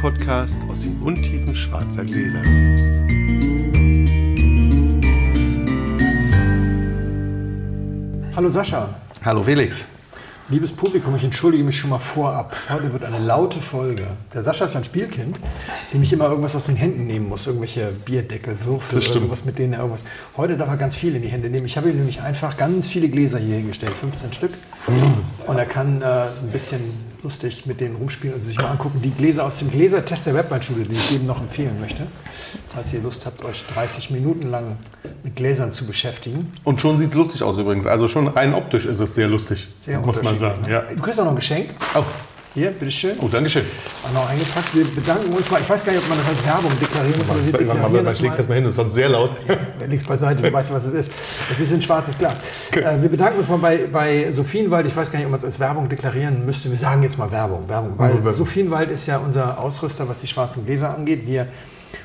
Podcast aus den Untiefen schwarzer Gläser. Hallo Sascha. Hallo Felix. Liebes Publikum, ich entschuldige mich schon mal vorab. Heute wird eine laute Folge. Der Sascha ist ein Spielkind, dem ich immer irgendwas aus den Händen nehmen muss. Irgendwelche Bierdeckel, Würfel oder sowas, mit denen er irgendwas. Heute darf er ganz viel in die Hände nehmen. Ich habe ihm nämlich einfach ganz viele Gläser hier hingestellt, 15 Stück. Und er kann äh, ein bisschen lustig mit denen rumspielen und sich mal angucken. Die Gläser aus dem Gläsertest der Webweinschule, die ich jedem noch empfehlen möchte. Falls ihr Lust habt, euch 30 Minuten lang mit Gläsern zu beschäftigen. Und schon sieht es lustig aus übrigens. Also schon rein optisch ist es sehr lustig. Sehr muss man sagen. ne? Ja. Du kriegst auch noch ein Geschenk. Oh, Hier, bitteschön. oh Dankeschön. Auch noch eingepackt. Wir bedanken uns mal. Ich weiß gar nicht, ob man das als Werbung deklarieren muss, aber wir Ich deklarieren leg's das mal. erstmal hin, das ist sonst sehr laut. Links beiseite, du weißt, was es ist. Es ist ein schwarzes Glas. Äh, wir bedanken uns mal bei, bei Sophienwald. Ich weiß gar nicht, ob man es als Werbung deklarieren müsste. Wir sagen jetzt mal Werbung. Werbung weil Werbung. Sophienwald ist ja unser Ausrüster, was die schwarzen Gläser angeht. Wir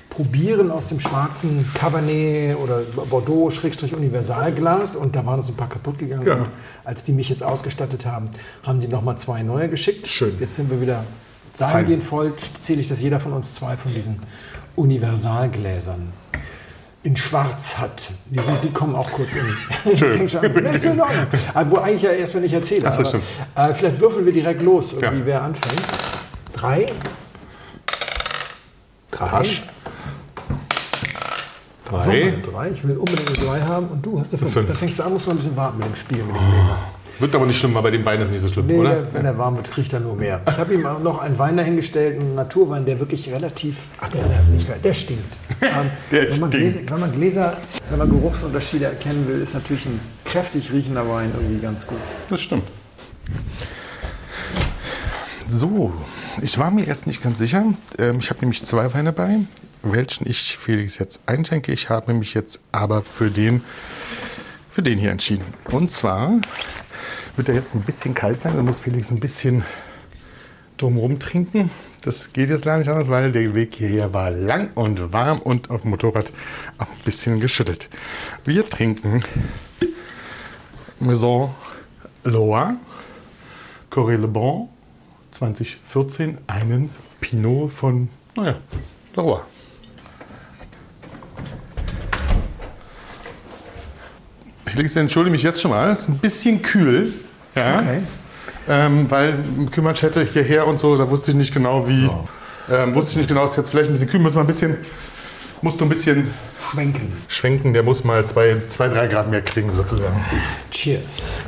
probieren aus dem schwarzen Cabernet oder Bordeaux Schrägstrich Universalglas und da waren uns ein paar kaputt gegangen. Ja. Und als die mich jetzt ausgestattet haben, haben die nochmal zwei neue geschickt. Schön. Jetzt sind wir wieder Fein. dahingehend voll, zähle ich, dass jeder von uns zwei von diesen Universalgläsern in Schwarz hat. Die, sind, die kommen auch kurz in. Schön. Das ist in Ordnung. Aber Wo eigentlich ja erst, wenn ich erzähle. Ach aber, äh, vielleicht würfeln wir direkt los, irgendwie, Ja. wer anfängt. Drei. Drei. Rasch. Drei. drei. Ich will unbedingt eine drei haben und du hast eine fünf. Fünf. Da fängst du an, musst du noch ein bisschen warten mit dem Spiel, mit dem Gläser. Wird aber nicht schlimm, weil bei dem Wein ist nicht so schlimm, Nee, oder? der, wenn er warm wird, kriegt er nur mehr. Ich habe ihm auch noch einen Wein dahingestellt, einen Naturwein, der wirklich relativ. Ach, der, der, nicht, geil, der stinkt. Ähm, Der wenn, man stinkt. Gläser, wenn man Gläser, wenn man Geruchsunterschiede erkennen will, ist natürlich ein kräftig riechender Wein irgendwie ganz gut. Das stimmt. So, ich war mir erst nicht ganz sicher. Ähm, ich habe nämlich zwei Weine bei, welchen ich Felix jetzt einschenke. Ich habe mich jetzt aber für den, für den hier entschieden. Und zwar wird er jetzt ein bisschen kalt sein. Da muss Felix ein bisschen drumherum trinken. Das geht jetzt leider nicht anders, weil der Weg hierher war lang und warm und auf dem Motorrad auch ein bisschen geschüttet. Wir trinken Maison Loire Corée Le Bon 2014 einen Pinot von, naja, Loire. Felix, entschuldige mich jetzt schon mal, es ist ein bisschen kühl. Ja, Okay. ähm, weil Kümmerstätte hierher und so, da wusste ich nicht genau, wie. Ähm, wusste ich nicht genau, ist jetzt vielleicht ein bisschen kühl, müssen wir ein bisschen, musst du ein bisschen Schwenken. schwenken, der muss mal zwei, zwei drei Grad mehr kriegen sozusagen. Cheers.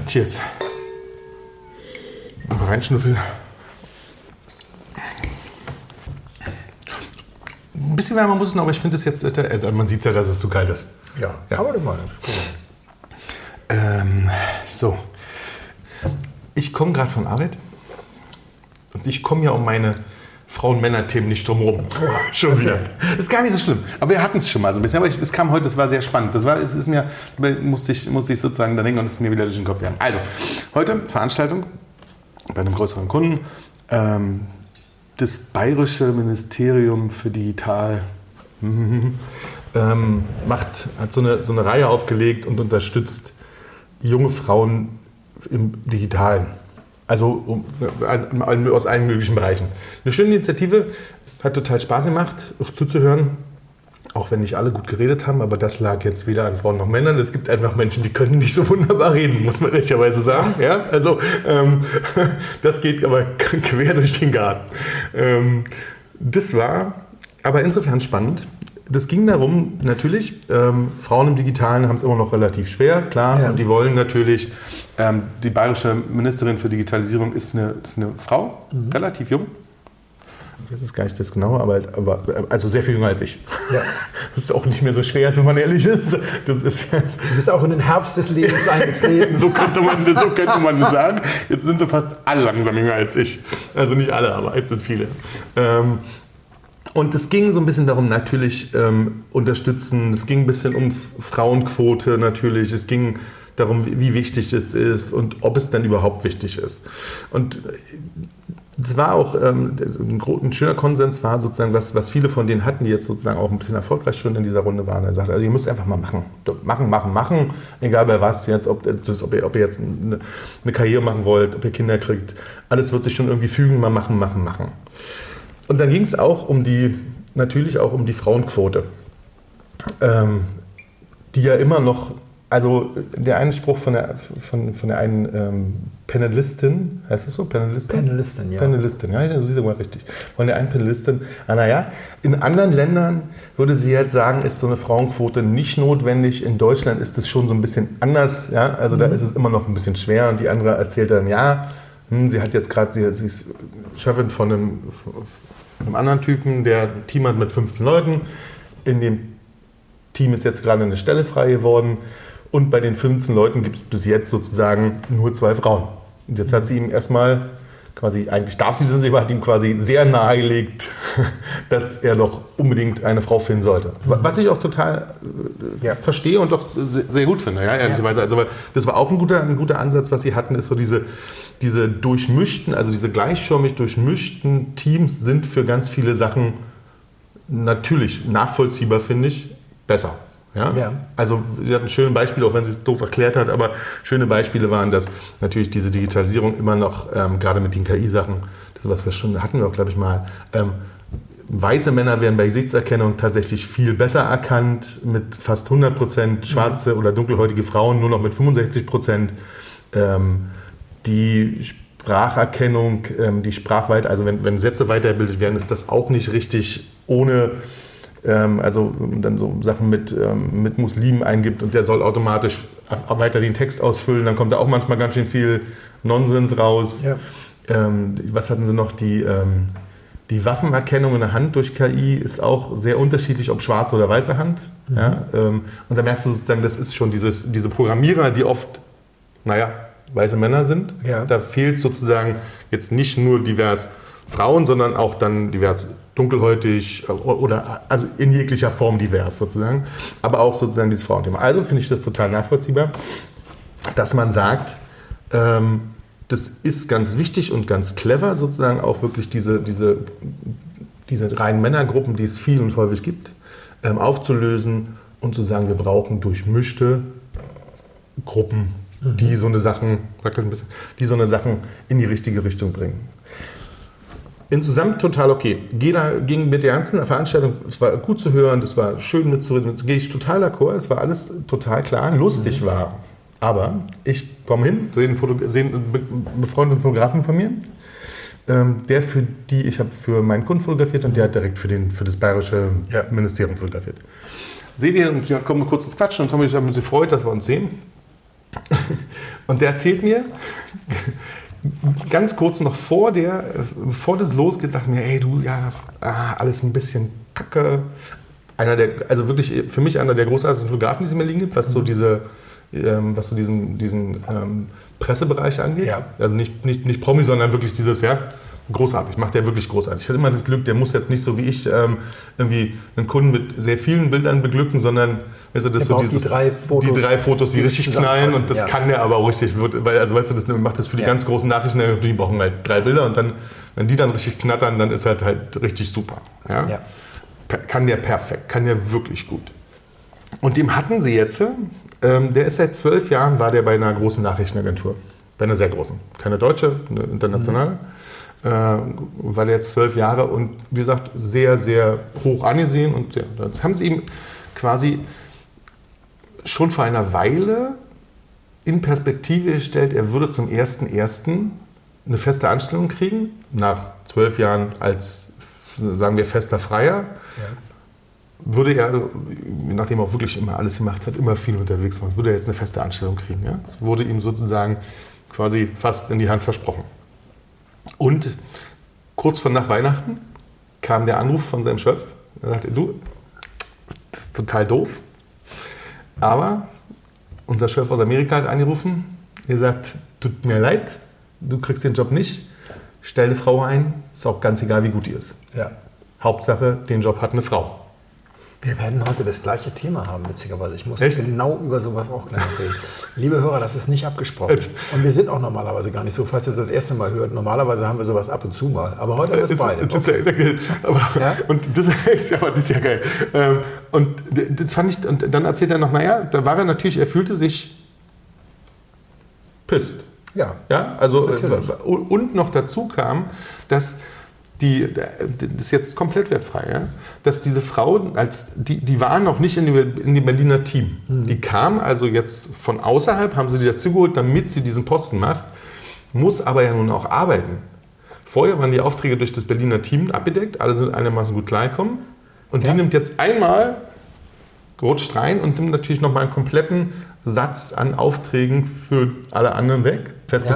Cheers. Mal reinschnüffeln. Ein bisschen wärmer muss es noch, aber ich finde es jetzt, also man sieht ja, dass es zu kalt ist. Ja, Ja. aber das gut. Ähm, so. Ich komme gerade von Arbeit und ich komme ja um meine Frauen-Männer-Themen nicht drum rum. schon wieder. Das ist gar nicht so schlimm. Aber wir hatten es schon mal so ein bisschen. Aber es kam heute, das war sehr spannend. Das war, es ist mir, musste ich, musste ich sozusagen da denken und es ist mir wieder durch den Kopf gegangen. Also, heute Veranstaltung bei einem größeren Kunden. Ähm, das Bayerische Ministerium für Digital ähm, macht, hat so eine, so eine Reihe aufgelegt und unterstützt junge Frauen im Digitalen. Also aus allen möglichen Bereichen. Eine schöne Initiative, hat total Spaß gemacht, auch zuzuhören. Auch wenn nicht alle gut geredet haben, aber das lag jetzt weder an Frauen noch Männern. Es gibt einfach Menschen, die können nicht so wunderbar reden, muss man ehrlicherweise sagen. Ja? Also ähm, das geht aber quer durch den Garten. Ähm, das war aber insofern spannend. Das ging darum, natürlich, ähm, Frauen im Digitalen haben es immer noch relativ schwer, klar, Ja. und die wollen natürlich, ähm, die bayerische Ministerin für Digitalisierung ist eine, ist eine Frau, relativ jung. Das ist gar nicht das Genaue, aber, aber also sehr viel jünger als ich. Ja. Das ist auch nicht mehr so schwer, wenn man ehrlich ist. Das ist jetzt, Du bist auch in den Herbst des Lebens eingetreten. so könnte man, so könnte man das sagen. Jetzt sind sie fast alle langsam jünger als ich. Also nicht alle, aber jetzt sind viele. Ähm, und es ging so ein bisschen darum, natürlich ähm, unterstützen. Es ging ein bisschen um Frauenquote natürlich. Es ging darum, wie wichtig es ist und ob es dann überhaupt wichtig ist. Und äh, es war auch ähm, ein, ein schöner Konsens war sozusagen, was, was viele von denen hatten, die jetzt sozusagen auch ein bisschen erfolgreich schon in dieser Runde waren. Er sagte, also ihr müsst einfach mal machen. Machen, machen, machen. Egal bei was jetzt, ob, das, ob, ihr, ob ihr jetzt eine, eine Karriere machen wollt, ob ihr Kinder kriegt. Alles wird sich schon irgendwie fügen, mal machen, machen, machen. Und dann ging es auch um die, natürlich auch um die Frauenquote, ähm, die ja immer noch, also der eine Spruch von der, von, von der einen ähm, Panelistin, heißt das so? Panelistin? Panelistin, ja. Panelistin, ja, das ist immer richtig. Von der einen Panelistin, ah, naja, in anderen Ländern würde sie jetzt sagen, ist so eine Frauenquote nicht notwendig. In Deutschland ist es schon so ein bisschen anders, ja, also da ist es immer noch ein bisschen schwer und die andere erzählt dann, ja, hm, sie hat jetzt gerade, sie, sie ist Chefin von einem, einem anderen Typen, der ein Team hat mit 15 Leuten. In dem Team ist jetzt gerade eine Stelle frei geworden und bei den 15 Leuten gibt es bis jetzt sozusagen nur zwei Frauen. Und jetzt hat sie ihm erstmal quasi, eigentlich darf sie das nicht, aber hat ihm quasi sehr nahegelegt, dass er doch unbedingt eine Frau finden sollte. Was ich auch total äh, Ja. verstehe und doch sehr, gut finde, ja, ehrlicherweise. Also, weil das war auch ein guter, ein guter Ansatz, was sie hatten, ist so diese, diese durchmischten, also diese gleichschirmig durchmischten Teams sind für ganz viele Sachen natürlich nachvollziehbar, finde ich, besser. Ja? Ja. Also sie hat ein schönes Beispiel, auch wenn sie es doof erklärt hat, aber schöne Beispiele waren, dass natürlich diese Digitalisierung immer noch, ähm, gerade mit den KI-Sachen, das was wir schon hatten wir auch, glaube ich, mal, ähm, weiße Männer werden bei Gesichtserkennung tatsächlich viel besser erkannt, mit fast 100 Prozent, schwarze oder dunkelhäutige Frauen nur noch mit 65 Prozent. Ähm, die Spracherkennung, ähm, die Sprachweite, also wenn, wenn Sätze weitergebildet werden, ist das auch nicht richtig ohne, ähm, also dann so Sachen mit, ähm, mit Muslimen eingibt und der soll automatisch weiter den Text ausfüllen, dann kommt da auch manchmal ganz schön viel Nonsens raus. Ja. Ähm, was hatten sie noch? Die, die Waffenerkennung in der Hand durch KI ist auch sehr unterschiedlich, ob schwarze oder weiße Hand. Ja, ähm, und da merkst du sozusagen, das ist schon dieses, diese Programmierer, die oft, naja, weiße Männer sind. Ja. Da fehlt sozusagen jetzt nicht nur divers Frauen, sondern auch dann divers dunkelhäutig äh, oder also in jeglicher Form divers sozusagen. Aber auch sozusagen dieses Frauenthema. Also finde ich das total nachvollziehbar, dass man sagt, ähm, das ist ganz wichtig und ganz clever, sozusagen auch wirklich diese, diese, diese reinen Männergruppen, die es viel und häufig gibt, ähm, aufzulösen und zu sagen, wir brauchen durchmischte Gruppen, die so eine Sachen, ein bisschen, die so eine Sachen in die richtige Richtung bringen. Insgesamt total okay. Jeder ging mit der ganzen Veranstaltung, es war gut zu hören, das war schön mitzureden, gehe ich total d'accord, es war alles total klar, lustig war. Aber ich komme hin, sehe einen, Foto, sehe einen be- befreundeten Fotografen von mir, ähm, der für die, ich habe für meinen Kunden fotografiert und der hat direkt für, den, für das bayerische Ja. Ministerium fotografiert. Seht ihr, und ja, kommen wir kurz ins Quatschen und Tommy hat mich gefreut, dass wir uns sehen. Und der erzählt mir, ganz kurz noch vor der, bevor das losgeht, sagt mir, ey du, ja, ah, alles ein bisschen kacke. Einer der, also wirklich für mich einer der großartigsten Fotografen, die es mir liegen gibt, was so diese, ähm, was so diesen, diesen ähm, Pressebereich angeht. Ja. Also nicht, nicht, nicht Promi, sondern wirklich dieses, ja, großartig, macht der wirklich großartig. Ich hatte immer das Glück, der muss jetzt nicht so wie ich ähm, irgendwie einen Kunden mit sehr vielen Bildern beglücken, sondern weißt du, das so braucht die dieses, drei Fotos, die drei Fotos, die die richtig knallen und das ja. kann der aber auch richtig, wird- weil also weißt du, das macht das für die Ja. ganz großen Nachrichten, die brauchen halt drei Bilder und dann, wenn die dann richtig knattern, dann ist halt halt richtig super. Ja? Ja. Kann der perfekt, kann der wirklich gut. Und dem hatten sie jetzt, ähm, der ist seit zwölf Jahren, war der bei einer großen Nachrichtenagentur. Bei einer sehr großen. Keine deutsche, eine internationale. Äh, war der jetzt zwölf Jahre und wie gesagt, sehr, sehr hoch angesehen. Und ja, das haben sie ihm quasi schon vor einer Weile in Perspektive gestellt, er würde zum 1.1. eine feste Anstellung kriegen, nach zwölf Jahren als, sagen wir, fester Freier würde er, nachdem er auch wirklich immer alles gemacht hat, immer viel unterwegs war, würde er jetzt eine feste Anstellung kriegen. Ja? Das wurde ihm sozusagen quasi fast in die Hand versprochen. Und kurz vor nach Weihnachten kam der Anruf von seinem Chef. Er sagte, du, das ist total doof, aber unser Chef aus Amerika hat angerufen, er sagt, tut mir leid, du kriegst den Job nicht, stell eine Frau ein, ist auch ganz egal, wie gut die ist. Ja. Hauptsache, den Job hat eine Frau. Wir werden heute das gleiche Thema haben, witzigerweise. Ich muss Echt? genau über sowas auch gleich reden. Liebe Hörer, das ist nicht abgesprochen. Jetzt. Und wir sind auch normalerweise gar nicht so, falls ihr es das erste Mal hört. Normalerweise haben wir sowas ab und zu mal. Aber heute haben wir es beide. das ist ja- aber, Ja? Und das ist ja, das ist ja geil. Ähm, Und das fand ich, und dann erzählt er noch, naja, da war er natürlich, er fühlte sich pisst. Ja. Ja, also Natürlich. äh, und noch dazu kam, dass die, das ist jetzt komplett wertfrei, ja? dass diese Frau, als, die, die war noch nicht in, die, in dem Berliner Team. Mhm. Die kam also jetzt von außerhalb, haben sie die dazugeholt, damit sie diesen Posten macht, muss aber ja nun auch arbeiten. Vorher waren die Aufträge durch das Berliner Team abgedeckt, alle sind einigermaßen gut klargekommen. Und Ja. die nimmt jetzt einmal, rutscht rein und nimmt natürlich nochmal einen kompletten Satz an Aufträgen für alle anderen weg, fest Ja.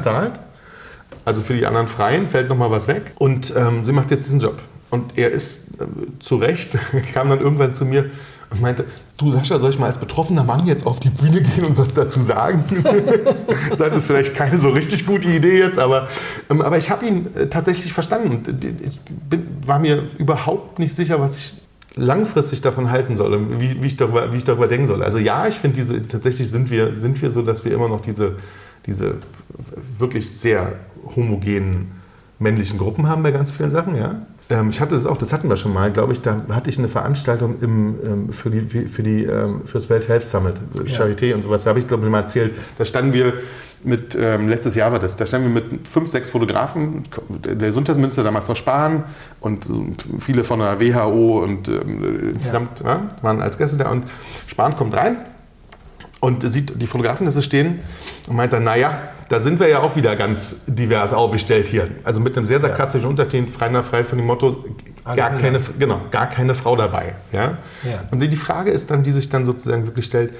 Also für die anderen Freien fällt nochmal was weg. Und ähm, sie macht jetzt diesen Job. Und er ist äh, zu Recht, kam dann irgendwann zu mir und meinte, du Sascha, soll ich mal als betroffener Mann jetzt auf die Bühne gehen und was dazu sagen? das ist vielleicht keine so richtig gute Idee jetzt, aber, ähm, aber ich habe ihn äh, tatsächlich verstanden. Und äh, ich bin, war mir überhaupt nicht sicher, was ich langfristig davon halten soll, und wie, wie, ich, darüber, wie ich darüber denken soll. Also ja, ich finde, diese tatsächlich sind wir, sind wir so, dass wir immer noch diese, diese wirklich sehr homogenen männlichen Gruppen haben bei ganz vielen Sachen, ja. Ähm, ich hatte das auch, das hatten wir schon mal, glaube ich, da hatte ich eine Veranstaltung im, ähm, für, die, für, die, ähm, für das Welt Health Summit, Charité und sowas, da habe ich, glaube ich, mal erzählt, da standen wir mit, ähm, letztes Jahr war das, da standen wir mit fünf, sechs Fotografen, der Gesundheitsminister damals noch Spahn und, viele von der WHO und ähm, insgesamt ja, waren als Gäste da und Spahn kommt rein und sieht die Fotografen, dass sie stehen und meint dann, naja, da sind wir ja auch wieder ganz divers aufgestellt hier. Also mit einem sehr sarkastischen Unterton, frei nach frei von dem Motto, Alles gar keine, genau, gar keine Frau dabei. Ja? Ja. Und die Frage ist dann, die sich dann sozusagen wirklich stellt,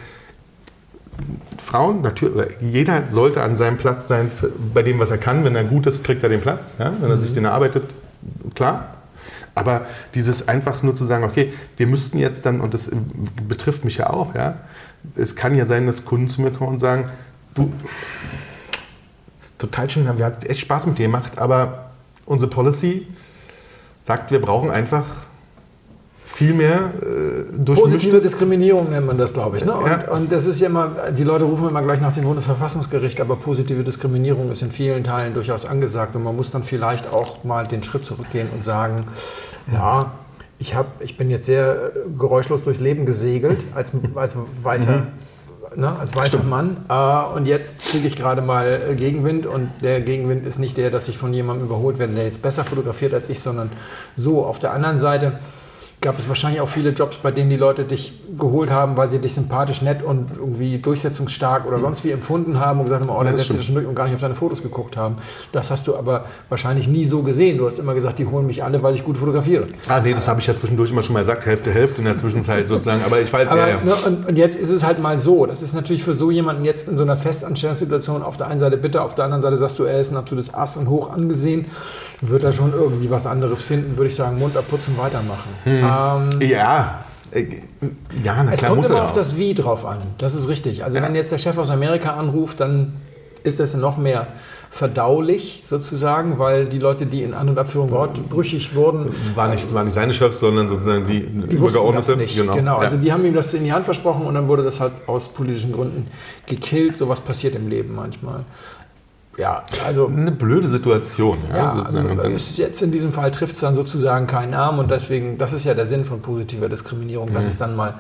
Frauen, natürlich, jeder sollte an seinem Platz sein, für, bei dem, was er kann. Wenn er gut ist, kriegt er den Platz. Ja? Wenn er sich den erarbeitet, klar. Aber dieses einfach nur zu sagen, okay, wir müssten jetzt dann, und das betrifft mich ja auch, ja, es kann ja sein, dass Kunden zu mir kommen und sagen, du, total schön, wir haben echt Spaß mit dir gemacht, aber unsere Policy sagt, wir brauchen einfach viel mehr äh, Positive Diskriminierung nennt man das, glaube ich. Ne? Und, Ja. und das ist ja immer, die Leute rufen immer gleich nach dem Bundesverfassungsgericht, aber positive Diskriminierung ist in vielen Teilen durchaus angesagt. Und man muss dann vielleicht auch mal den Schritt zurückgehen und sagen, ja, ich, hab, ich bin jetzt sehr äh, geräuschlos durchs Leben gesegelt als, als weißer. Ne, als weißer Mann. Äh, und jetzt kriege ich gerade mal äh, Gegenwind. Und der Gegenwind ist nicht der, dass ich von jemandem überholt werde, der jetzt besser fotografiert als ich, sondern so. Auf der anderen Seite gab es wahrscheinlich auch viele Jobs, bei denen die Leute dich geholt haben, weil sie dich sympathisch, nett und irgendwie durchsetzungsstark oder sonst wie empfunden haben und gesagt haben, oh, das setzt stimmt. das schon durch und gar nicht auf deine Fotos geguckt haben. Das hast du aber wahrscheinlich nie so gesehen. Du hast immer gesagt, die holen mich alle, weil ich gut fotografiere. Ah, nee, das habe ich ja zwischendurch immer schon mal gesagt, Hälfte, Hälfte in der Zwischenzeit sozusagen. Aber ich weiß Aber, ja, ja. ne, und, und jetzt ist es halt mal so. Das ist natürlich für so jemanden jetzt in so einer Festanstellungssituation auf der einen Seite bitter, auf der anderen Seite sagst du, er ist ein absolutes Ass und hoch angesehen. Wird er schon irgendwie was anderes finden, würde ich sagen, Mund abputzen, weitermachen. Ähm, Ja, äh, ja, na Es klar kommt muss immer er auf das Wie drauf an. Das ist richtig. Also Ja. wenn jetzt der Chef aus Amerika anruft, dann ist das noch mehr verdaulich sozusagen, weil die Leute, die in An- und Abführung wortbrüchig wurden, War nicht, war nicht seine Chefs, sondern sozusagen die, die das nicht. Genau, ja. also die haben ihm das in die Hand versprochen und dann wurde das halt aus politischen Gründen gekillt. Sowas passiert im Leben manchmal. Ja, also eine blöde Situation. Ja, Ja, also ist jetzt in diesem Fall trifft es dann sozusagen keinen Arm und deswegen, das ist ja der Sinn von positiver Diskriminierung, Mhm. dass es dann mal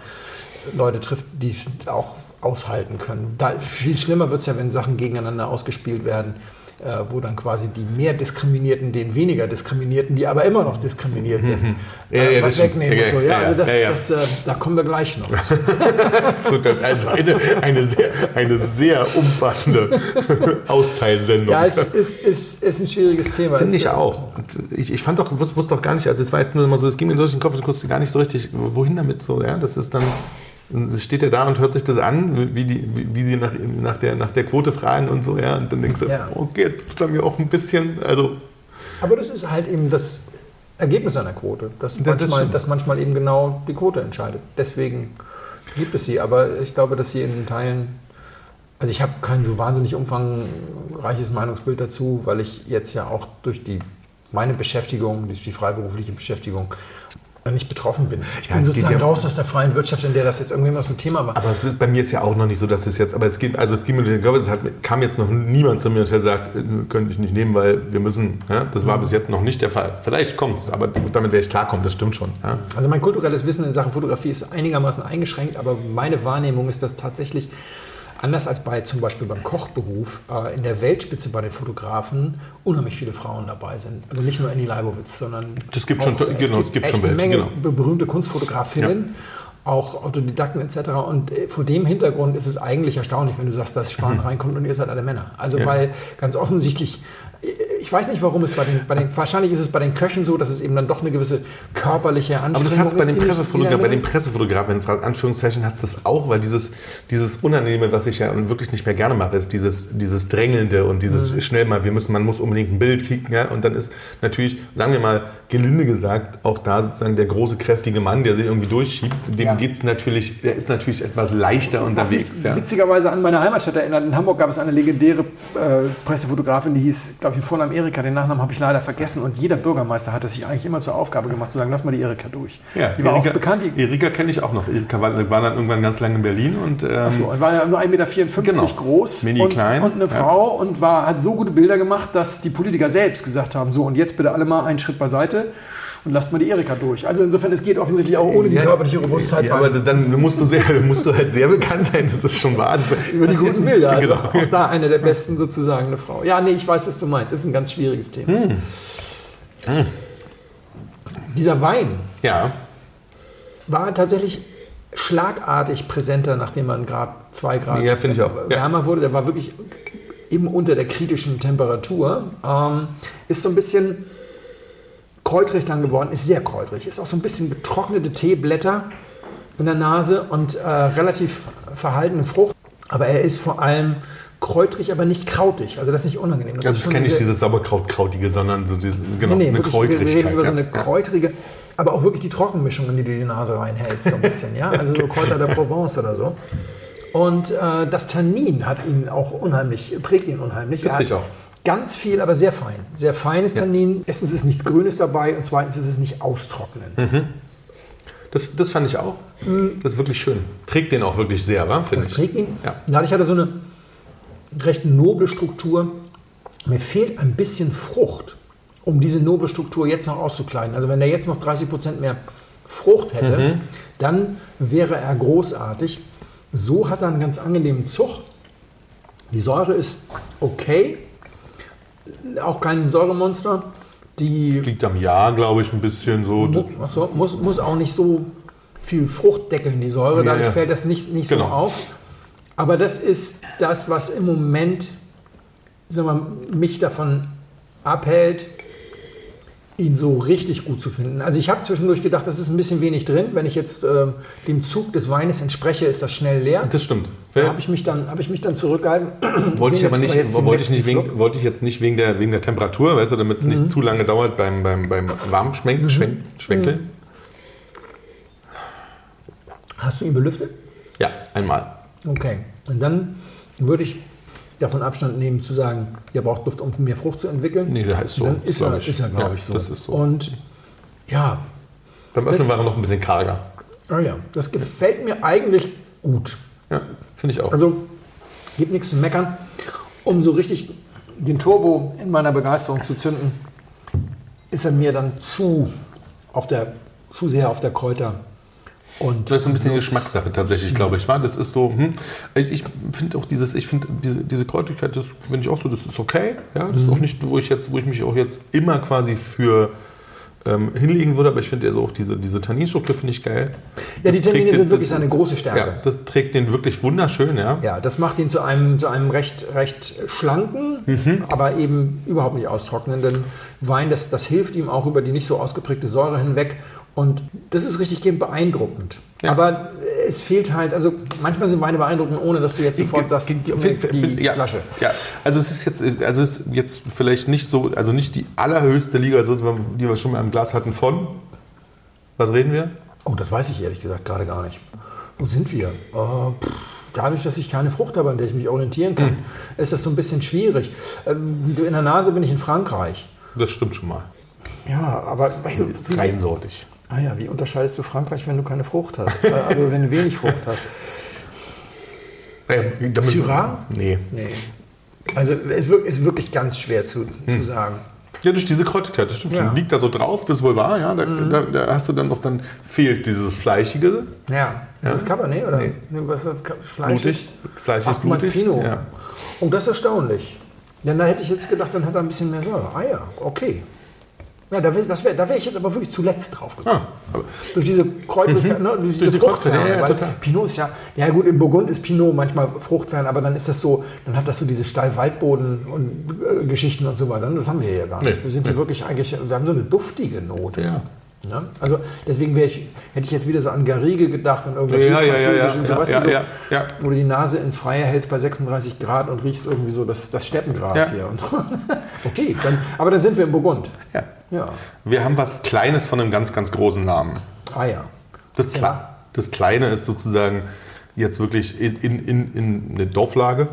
Leute trifft, die es auch aushalten können. Da, viel schlimmer wird es ja, wenn Sachen gegeneinander ausgespielt werden, äh, wo dann quasi die mehr Diskriminierten den weniger Diskriminierten, die aber immer noch diskriminiert sind, Mhm. Ja, äh, ja, was wegnehmen Ja, und so. ja, Ja, ja, also das, ja, ja. Das, äh, da kommen wir gleich noch zu. also eine, eine, sehr, eine sehr umfassende Austeilsendung. Ja, es ist, ist, ist ein schwieriges Thema. Finde ich auch. Und ich, ich fand doch, wusste, wusste doch gar nicht, also es war jetzt nur immer so, es ging mir durch den Kopf, ich wusste gar nicht so richtig, wohin damit so, ja, das ist dann, steht ja da und hört sich das an, wie, die, wie, wie sie nach, nach, der, nach der Quote fragen und so, ja, und dann denkst du, Ja. okay, jetzt tut er mir auch ein bisschen, also, Aber das ist halt eben das Ergebnis einer Quote, dass, das manchmal, stimmt. dass manchmal eben genau die Quote entscheidet. Deswegen gibt es sie. Aber ich glaube, dass sie in den Teilen. Also ich habe kein so wahnsinnig umfangreiches Meinungsbild dazu, weil ich jetzt ja auch durch die meine Beschäftigung, durch die freiberufliche Beschäftigung, nicht betroffen bin. Ich Ja, bin sozusagen ja- raus aus der freien Wirtschaft, in der das jetzt irgendwie immer so ein Thema war. aber bei mir ist ja auch noch nicht so, dass es jetzt, aber es geht, also es ging mir, ich glaube, es hat, kam jetzt noch niemand zu mir und der sagt, äh, könnte ich nicht nehmen, weil wir müssen, ja, das war bis jetzt noch nicht der Fall. Vielleicht kommt es, aber damit werde ich klarkommen, das stimmt schon, ja. Also mein kulturelles Wissen in Sachen Fotografie ist einigermaßen eingeschränkt, aber meine Wahrnehmung ist, dass tatsächlich anders als bei zum Beispiel beim Kochberuf äh, in der Weltspitze bei den Fotografen unheimlich viele Frauen dabei sind. Also nicht nur Annie Leibovitz, sondern Das gibt schon- genau, es gibt schon eine welche, Menge genau. berühmte Kunstfotografinnen. Auch Autodidakten etc. Und äh, vor dem Hintergrund ist es eigentlich erstaunlich, wenn du sagst, dass Spahn reinkommt und ihr seid alle Männer. Also Mhm. Ja. weil ganz offensichtlich, ich weiß nicht, warum es bei den, bei den, wahrscheinlich ist es bei den Köchen so, dass es eben dann doch eine gewisse körperliche Anstrengung Aber das hat es bei den Pressefotografen, bei den Pressefotografen, in Anführungszeichen, hat es das auch, weil dieses, dieses Unangenehme, was ich ja wirklich nicht mehr gerne mache, ist dieses, dieses Drängelnde und dieses Mhm. schnell mal, wir müssen, man muss unbedingt ein Bild kriegen, ja, und dann ist natürlich, sagen wir mal, gelinde gesagt, auch da sozusagen der große, kräftige Mann, der sich irgendwie durchschiebt, dem Ja. geht's natürlich, der ist natürlich etwas leichter unterwegs. Ja. witzigerweise an meine Heimatstadt erinnert. In Hamburg gab es eine legendäre äh, Pressefotografin, die hieß, glaube ich, in Vollamerika. Den Nachnamen habe ich leider vergessen. Und jeder Bürgermeister hat es sich eigentlich immer zur Aufgabe gemacht, zu sagen, lass mal die Erika durch. Ja, die war Erika, auch bekannt. Erika kenne ich auch noch. Erika war, war dann irgendwann ganz lange in Berlin und ähm, so, und war ja nur 1,54 Meter Genau. groß Mini und, klein, und eine. Frau und war, hat so gute Bilder gemacht, dass die Politiker selbst gesagt haben, so und jetzt bitte alle mal einen Schritt beiseite und lasst mal die Erika durch. Also insofern, es geht offensichtlich auch ohne die Ja, körperliche Robustheit. Ja, aber dann musst du, sehr, musst du halt sehr bekannt sein, das ist schon wahr. Über die guten Bilder. Also genau. auch da eine der besten sozusagen eine Frau. Ja, nee, ich weiß, was du meinst. Ist ein ganz schwieriges Thema. Hm. Dieser Wein Ja, war tatsächlich schlagartig präsenter, nachdem man Grad, zwei Grad Ja, ich auch. Ja. wärmer wurde. Der war wirklich eben unter der kritischen Temperatur. Ähm, ist so ein bisschen kräutrig dann geworden, ist sehr kräutrig. Ist auch so ein bisschen getrocknete Teeblätter in der Nase und äh, relativ verhaltene Frucht. Aber er ist vor allem kräutrig, aber nicht krautig. Also das ist nicht unangenehm. also ist das kenne ich, dieses Sauerkraut-Krautige, sondern so dieses, genau, Nee, nee, eine Kräutrigkeit. Wir reden über so eine kräutrige, aber auch wirklich die Trockenmischung, in die du die Nase reinhältst, so ein bisschen, ja. Also so Kräuter der Provence oder so. Und äh, das Tannin hat ihn auch unheimlich, prägt ihn unheimlich. Das Er ich auch. Ganz viel, aber sehr fein. Sehr feines Tannin. Erstens ist nichts Grünes dabei und zweitens ist es nicht austrocknend. Mhm. Das, das fand ich auch. Das ist wirklich schön. Trägt den auch wirklich sehr, wa? Das ich. trägt ihn. Ja. Dadurch hat er so eine recht noble Struktur. Mir fehlt ein bisschen Frucht, um diese noble Struktur jetzt noch auszukleiden. Also wenn er jetzt noch 30 Prozent mehr Frucht hätte, Mhm. dann wäre er großartig. So hat er einen ganz angenehmen Zug. Die Säure ist okay, auch kein Säuremonster. Die Liegt am Jahr, glaube ich, ein bisschen so. So, muss, muss auch nicht so viel Frucht deckeln, die Säure. Dadurch ja. fällt das nicht, nicht Genau. so auf. Aber das ist das, was im Moment sagen wir, mich davon abhält, ihn so richtig gut zu finden. Also ich habe zwischendurch gedacht, das ist ein bisschen wenig drin. Wenn ich jetzt ähm, dem Zug des Weines entspreche, ist das schnell leer. Das stimmt. Da habe ich, mich dann- habe ich mich dann zurückgehalten. wollte ich aber jetzt nicht, wollte ich nicht wegen, wollte ich jetzt nicht wegen der, wegen der Temperatur, weißt du, damit es Mhm. nicht zu lange dauert beim, beim, beim warmen Schwenken, Schwenk, Schwenkeln. Mhm. Hast du ihn belüftet? Ja, einmal. Okay. Und dann würde ich davon Abstand nehmen zu sagen, der braucht Luft, um mehr Frucht zu entwickeln. Nee, der heißt so. Dann ist er, ich. ist er glaube Ja, ich, so. Das ist so. Und ja, Beim Öffnen das- war er noch ein bisschen karger. oh ja, das gefällt mir eigentlich gut. Ja, finde ich auch. Also gibt nichts zu meckern. Um so richtig den Turbo in meiner Begeisterung zu zünden, ist er mir dann zu, auf der, zu sehr auf der Kräuter. Und Das ist ein bisschen Geschmackssache tatsächlich, glaube ich. War. Das ist so, hm. ich ich finde auch dieses, ich finde diese, diese Kräutrigkeit, das finde ich auch so, das ist okay. Ja, das ist Mhm. auch nicht, wo ich jetzt, wo ich mich auch jetzt immer quasi für ähm, hinlegen würde, aber ich finde ja so auch diese, diese Tanninstruktur finde ich geil. ja, die Das Termine den- sind wirklich seine große Stärke. Ja, das trägt den wirklich wunderschön, ja. Ja, das macht ihn zu einem, zu einem recht, recht schlanken, Mhm. aber eben überhaupt nicht austrocknenden Wein. Das, das hilft ihm auch über die nicht so ausgeprägte Säure hinweg. Und das ist richtig beeindruckend. Ja. Aber es fehlt halt, also manchmal sind Weine beeindruckend, ohne dass du jetzt sofort sagst, gib mir die ja, Flasche. Ja, also es ist jetzt, also es ist jetzt vielleicht nicht so, also nicht die allerhöchste Liga, so, die wir schon mal im Glas hatten von. Was reden wir? Oh, das weiß ich ehrlich gesagt gerade gar nicht. Wo sind wir? Äh, pff, dadurch, dass ich keine Frucht habe, an der ich mich orientieren kann, ist das so ein bisschen schwierig. Ähm, in der Nase bin ich in Frankreich. Das stimmt schon mal. Ja, aber weißt du, wie, Reinsortig. Ah ja, wie unterscheidest du Frankreich, wenn du keine Frucht hast? Äh, also wenn du wenig Frucht hast? Ja, Syrah? Nee. Nee. Also es ist wirklich ganz schwer zu, zu sagen. Ja, durch diese Kräuterigkeit, das stimmt Ja. schon. Liegt da so drauf, das ist wohl wahr, ja. Da, da, da hast du dann noch, dann fehlt dieses Fleischige. Ja. Ist das Cabernet oder? Nee. Nee, was ist das? Ka- Fleischig? Blutig. Fleischig, Ach, blutig. Pinot. Ja. Und das ist erstaunlich. Ja, da hätte ich jetzt gedacht, dann hat er ein bisschen mehr Säure. Ah ja, okay. Ja, da wäre wär, wär ich jetzt aber wirklich zuletzt drauf gekommen. Ah, Durch diese Kräutrigkeit, ne, durch diese Mhm. die Fruchtferne. Ja, ja. Pinot ist ja, ja gut, im Burgund ist Pinot manchmal fruchtfern, aber dann ist das so, dann hat das so diese Steilwaldboden und äh, Geschichten und so weiter. Das haben wir hier ja gar nicht. Nee, wir sind hier wirklich eigentlich, wir haben so eine duftige Note. Ja. Ja, also deswegen ich, hätte ich jetzt wieder so an Garrigue gedacht und irgendwas Ja, ja, ja, ja, so, ja, so, ja, wo du die Nase ins Freie hältst bei 36 Grad und riechst irgendwie so das, das Steppengras hier. Und okay, dann, aber dann sind wir im Burgund. ja. Ja. Wir haben was Kleines von einem ganz, ganz großen Namen. Ah ja. Das, Kle das Kleine ist sozusagen jetzt wirklich in, in, in, in eine Dorflage.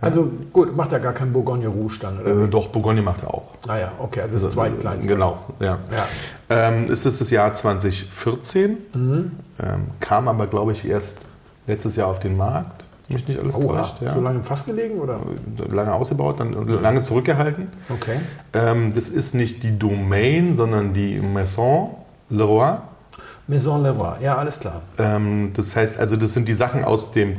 Also gut, macht ja gar kein Bourgogne Rouge dann. Oder? Äh, doch, Bourgogne macht er auch. ah ja, okay, also das zweitkleinste. Genau, ja. Ja. Ähm, ist es das Jahr 2014, Mhm. ähm, kam aber, glaube ich, erst letztes Jahr auf den Markt. Mich nicht alles Oha, täuscht. Ja. so lange im Fass gelegen oder? lange ausgebaut, dann lange zurückgehalten. Okay. Ähm, das ist nicht die Domain, sondern die Maison Leroy. Maison Leroy, ja, alles klar. Ähm, das heißt, also das sind die Sachen aus dem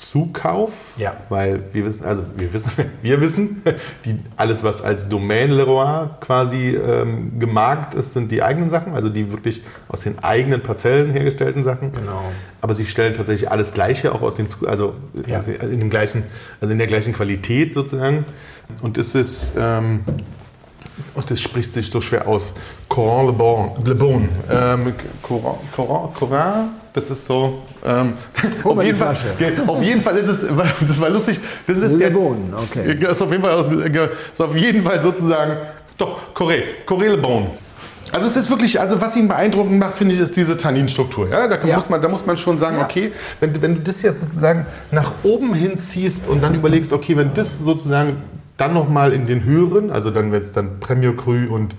Zukauf, Ja. weil wir wissen, also wir wissen, wir wissen, die, alles was als Domaine Leroy quasi ähm, gemarkt ist, sind die eigenen Sachen, also die wirklich aus den eigenen Parzellen hergestellten Sachen. Genau. Aber sie stellen tatsächlich alles Gleiche auch aus Zu- also Ja. in dem gleichen, also in der gleichen Qualität sozusagen. Und es ist ähm, und das spricht sich so schwer aus. Coran Le Bon. Le bon. Ähm, Coran, Coran, Coran, das ist so. Ähm, auf, jeden Fall, auf jeden Fall ist es, das war lustig, das ist Le der. Okay. Das ist auf jeden Fall, ist auf jeden Fall sozusagen, doch, Corée, Corée Le Bon. Also es ist wirklich, also was ihn beeindruckend macht, finde ich, ist diese Tanninstruktur. Ja? Da, Ja. Muss man, da muss man schon sagen, Ja. okay, wenn, du- wenn du das jetzt sozusagen nach oben hinziehst und dann überlegst, okay, wenn das sozusagen dann nochmal in den höheren, also dann, wenn es dann Premier Cru und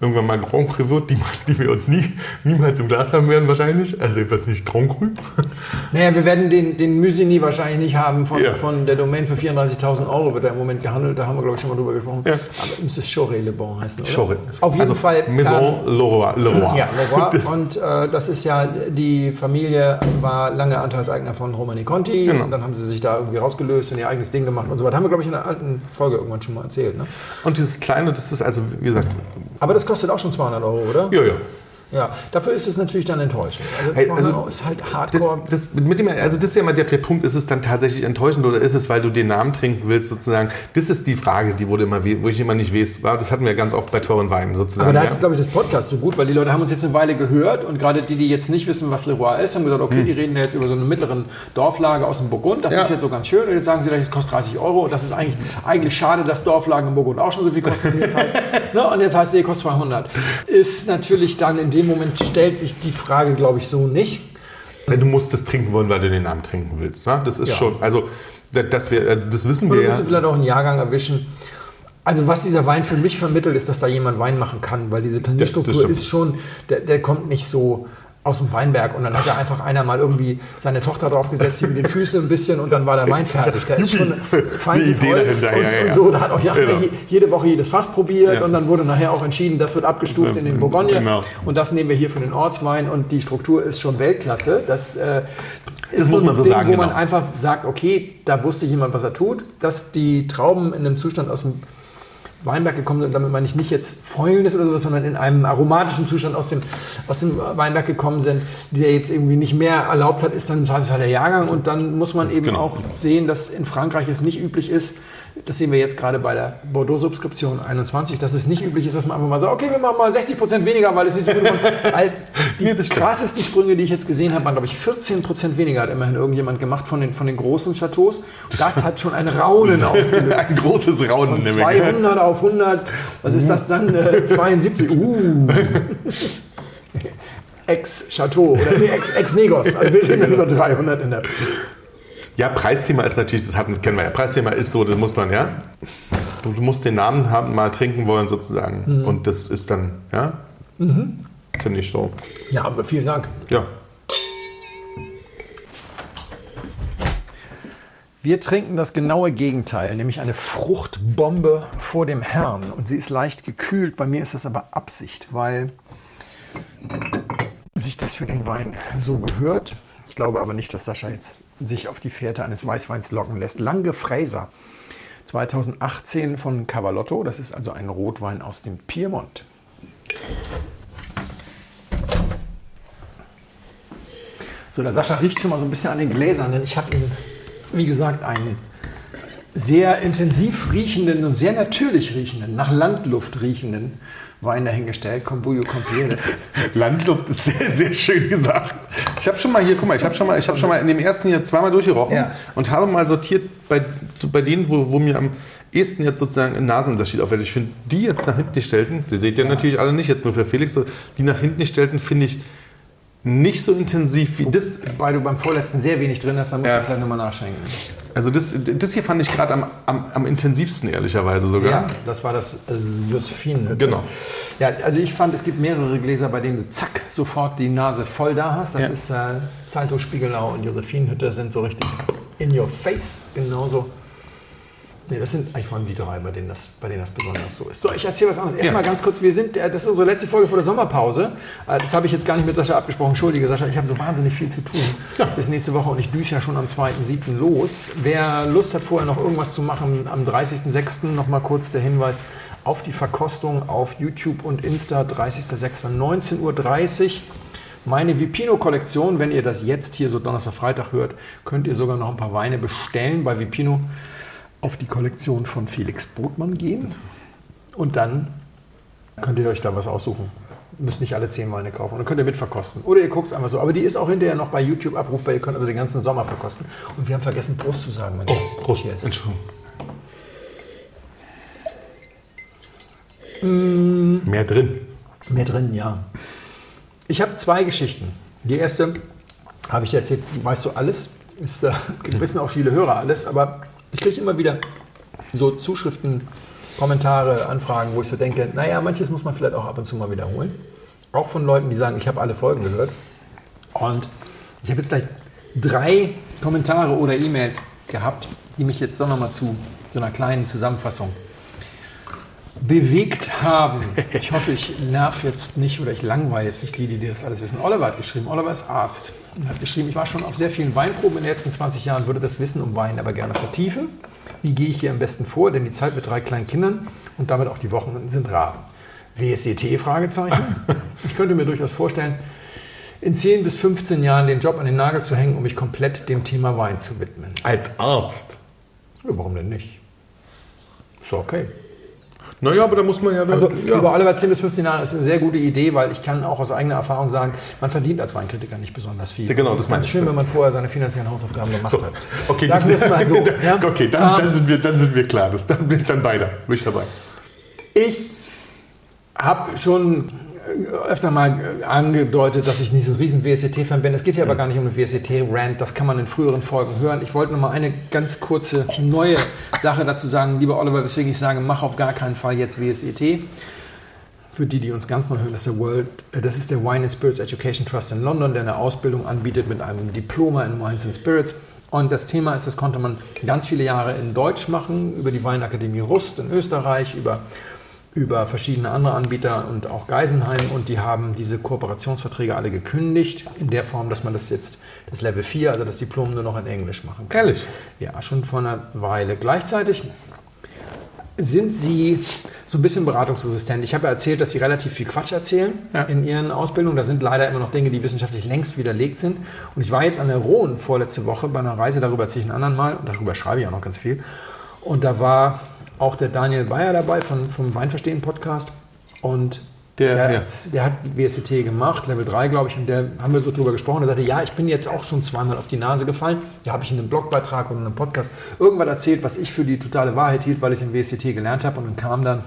irgendwann mal Grand Cru wird, die, die wir uns nie, niemals im Glas haben werden wahrscheinlich, also jedenfalls nicht Grand Cru. Naja, wir werden den, den Musigny wahrscheinlich nicht haben von, Ja. von der Domain für 34.000 Euro wird er im Moment gehandelt. Da haben wir, glaube ich, schon mal drüber gesprochen. Ja. Aber müsste Choré Le Bon heißen, oder? Choré. Auf jeden also Fall. Maison Leroy. Leroy. Ja, Leroy. Und äh, das ist ja, die Familie war lange Anteilseigner von Romani Conti. Genau. Und dann haben sie sich da irgendwie rausgelöst und ihr eigenes Ding gemacht und so weiter. Haben wir, glaube ich, in einer alten Folge irgendwann schon mal erzählt. Ne? Und dieses kleine, das ist also, wie gesagt, Aber das kostet auch schon 200 Euro, oder? ja, ja. Ja, dafür ist es natürlich dann enttäuschend. Also, Hey, 200 also ist halt Das, Hardcore. das, mit dem, also das ist ja mal der, der Punkt, ist es dann tatsächlich enttäuschend oder ist es, weil du den Namen trinken willst sozusagen? Das ist die Frage, die wurde immer, wo ich immer nicht weiß. War, das hatten wir ganz oft bei teuren Weinen sozusagen. Aber da ja. ist, glaube ich, das Podcast so gut, weil die Leute haben uns jetzt eine Weile gehört und gerade die, die jetzt nicht wissen, was Leroy ist, haben gesagt, okay, die reden jetzt über so eine mittleren Dorflage aus dem Burgund. Das Hm. Ja. ist jetzt so ganz schön. Und jetzt sagen sie, das kostet 30 Euro. Und das ist eigentlich, eigentlich schade, dass Dorflagen im Burgund auch schon so viel kosten. Und jetzt heißt, ne, und jetzt heißt, nee, kostet 200. Ist natürlich dann in dem Moment stellt sich die Frage, glaube ich, so nicht. du musst das trinken wollen, weil du den Namen trinken willst. Ne? Das ist Ja. schon, also da- dass wir, äh, das wissen Oder wir musst ja. du vielleicht auch einen Jahrgang erwischen. Also was dieser Wein für mich vermittelt, ist, dass da jemand Wein machen kann, weil diese Tannierstruktur stimmt. ist schon, der, der kommt nicht so aus dem Weinberg und dann hat da einfach einer mal irgendwie seine Tochter draufgesetzt, die mit den Füßen ein bisschen und dann war der Wein fertig. Da ist schon feines Holz und, ja, ja, ja. und so. Da hat auch Jana Genau. je- jede Woche jedes Fass probiert Ja. und dann wurde nachher auch entschieden, das wird abgestuft in den Bourgogne Genau. und das nehmen wir hier für den Ortswein und die Struktur ist schon Weltklasse. Das, äh, ist muss ein man so Ding, sagen, wo man genau. einfach sagt, okay, da wusste jemand, was er tut, dass die Trauben in einem Zustand aus dem Weinberg gekommen sind, damit meine ich nicht jetzt Fäulnis oder sowas, sondern in einem aromatischen Zustand aus dem, aus dem Weinberg gekommen sind, der jetzt irgendwie nicht mehr erlaubt hat, ist dann im Zweifelsfall der Jahrgang und dann muss man eben Genau. auch sehen, dass in Frankreich es nicht üblich ist, das sehen wir jetzt gerade bei der Bordeaux-Subskription 21, dass es nicht üblich ist, dass man einfach mal sagt, okay, wir machen mal 60% weniger, weil es nicht so gut ist. Die Nee, krassesten Sprünge, die ich jetzt gesehen habe, waren, glaube ich, 14% weniger hat immerhin irgendjemand gemacht von den, von den großen Chateaus. Das hat schon ein Raunen ausgelöst. Ein großes Raunen. Von nämlich. 200 auf 100, was ist das dann? Äh, 72. Uh. Ex-Chateau oder nee, Ex- Ex-Negos. Also wir reden über 300 in der. Ja, Preisthema ist natürlich, das hatten, kennen wir ja. Preisthema ist so, das muss man, ja. Du, du musst den Namen haben, mal trinken wollen sozusagen. Mhm. Und das ist dann, ja. Finde ich so. Ja, aber vielen Dank. Ja. Wir trinken das genaue Gegenteil, nämlich eine Fruchtbombe vor dem Herrn. Und sie ist leicht gekühlt. Bei mir ist das aber Absicht, weil sich das für den Wein so gehört. Ich glaube aber nicht, dass Sascha jetzt sich auf die Fährte eines Weißweins locken lässt. Lange Fräser 2018 von Cavalotto. Das ist also ein Rotwein aus dem Piemont. So, der Sascha riecht schon mal so ein bisschen an den Gläsern, denn ich habe ihm, wie gesagt, einen sehr intensiv riechenden und sehr natürlich riechenden, nach Landluft riechenden Wein dahingestellt. Kombuyo Compleres. Landluft ist sehr, sehr schön gesagt. Ich habe schon mal hier, guck mal, ich habe schon mal, ich habe schon mal in dem ersten hier zweimal durchgerochen Ja. und habe mal sortiert bei, bei denen, wo, wo mir am ehesten jetzt sozusagen ein Nasenunterschied auffällt. Ich finde, die jetzt nach hinten gestellten, die seht ihr natürlich alle nicht, jetzt nur für Felix, die nach hinten gestellten finde ich nicht so intensiv wie das. Weil du beim vorletzten sehr wenig drin hast, dann musst Ja. du vielleicht nochmal nachschenken. Also das, das hier fand ich gerade am, am, am intensivsten, ehrlicherweise sogar. Ja, das war das äh, Josephine. Genau. Ja, also ich fand, es gibt mehrere Gläser, bei denen du zack sofort die Nase voll da hast. Das Ja. ist äh, Salto, Spiegelau und Josephinenhütte sind so richtig in your face. Genauso. Nee, das sind eigentlich vor allem die drei, bei denen das, bei denen das besonders so ist. So, ich erzähle was anderes. Erstmal Ja. ganz kurz, wir sind, äh, das ist unsere letzte Folge vor der Sommerpause. Äh, Das habe ich jetzt gar nicht mit Sascha abgesprochen. Entschuldige, Sascha, ich habe so wahnsinnig viel zu tun. Bis nächste Woche und ich düse ja schon am 2.7. los. Wer Lust hat, vorher noch irgendwas zu machen, am 30.6. noch mal kurz der Hinweis auf die Verkostung auf YouTube und Insta, 30.06. 19.30 Uhr. Meine Vipino-Kollektion, wenn ihr das jetzt hier so Donnerstag, Freitag hört, könnt ihr sogar noch ein paar Weine bestellen bei Vipino auf die Kollektion von Felix Botmann gehen. Und dann könnt ihr euch da was aussuchen. Ihr müsst nicht alle zehn Weine kaufen. Und dann könnt ihr mitverkosten. Oder ihr guckt es einfach so. Aber die ist auch hinterher noch bei YouTube abrufbar. Ihr könnt also den ganzen Sommer verkosten. Und wir haben vergessen, Prost zu sagen. Mensch. Prost. Cheers. Entschuldigung. Mehr drin. Mehr drin, ja. Ich habe zwei Geschichten. Die erste habe ich dir erzählt, weißt du alles? Ist, äh, wissen auch viele Hörer alles, aber ich kriege immer wieder so Zuschriften, Kommentare, Anfragen, wo ich so denke, naja, manches muss man vielleicht auch ab und zu mal wiederholen. Auch von Leuten, die sagen, ich habe alle Folgen gehört. Und ich habe jetzt gleich drei Kommentare oder E-Mails gehabt, die mich jetzt doch nochmal zu so einer kleinen Zusammenfassung bewegt haben. Ich hoffe, ich nerv jetzt nicht oder ich langweile jetzt nicht die, die das alles wissen. Oliver hat geschrieben, Oliver ist Arzt und hat geschrieben, ich war schon auf sehr vielen Weinproben in den letzten 20 Jahren, würde das Wissen um Wein aber gerne vertiefen. Wie gehe ich hier am besten vor? Denn die Zeit mit drei kleinen Kindern und damit auch die Wochenenden sind rar. WSET? Fragezeichen. Ich könnte mir durchaus vorstellen, in 10 bis 15 Jahren den Job an den Nagel zu hängen, um mich komplett dem Thema Wein zu widmen. Als Arzt. Ja, warum denn nicht? Ist okay. Naja, aber da muss man ja... Also ja. über Oliver 10 bis 15 Jahre ist eine sehr gute Idee, weil ich kann auch aus eigener Erfahrung sagen, man verdient als Weinkritiker nicht besonders viel. Ja, genau, das das ist ganz schön, wenn man vorher seine finanziellen Hausaufgaben gemacht hat. Okay, wir es mal so. ja? okay dann, Ähm, dann, sind wir, dann sind wir klar. Das, dann bin ich dann beide. Bin ich dabei. Ich habe schon öfter mal äh, angedeutet, dass ich nicht so ein riesen WSET-Fan bin. Es geht hier aber gar nicht um eine WSET-Rant, das kann man in früheren Folgen hören. Ich wollte noch mal eine ganz kurze neue Sache dazu sagen, lieber Oliver, weswegen ich sage, mach auf gar keinen Fall jetzt WSET. Für die, die uns ganz neu hören, das ist der, World, äh, das ist der Wine and Spirits Education Trust in London, der eine Ausbildung anbietet mit einem Diploma in Wines and Spirits. Und das Thema ist, das konnte man ganz viele Jahre in Deutsch machen, über die Weinakademie Rust in Österreich, über, über verschiedene andere Anbieter und auch Geisenheim. Und die haben diese Kooperationsverträge alle gekündigt, in der Form, dass man das jetzt, das Level 4, also das Diplom, nur noch in Englisch machen kann. Ehrlich? Ja, schon vor einer Weile. Gleichzeitig sind Sie so ein bisschen beratungsresistent. Ich habe ja erzählt, dass Sie relativ viel Quatsch erzählen Ja. in Ihren Ausbildungen. Da sind leider immer noch Dinge, die wissenschaftlich längst widerlegt sind. Und ich war jetzt an der Rhone vorletzte Woche bei einer Reise, darüber erzähle ich ein anderen Mal darüber schreibe ich auch noch ganz viel. Und da war auch der Daniel Bayer dabei von, vom Weinverstehen-Podcast. Und Der- der, ja. hat, der hat WSCT gemacht, Level 3, glaube ich, und der haben wir so drüber gesprochen. Er sagte, ja, ich bin jetzt auch schon zweimal auf die Nase gefallen. Da habe ich in einem Blogbeitrag oder in einem Podcast irgendwann erzählt, was ich für die totale Wahrheit hielt, weil ich es im WSCT gelernt habe. Und dann kamen dann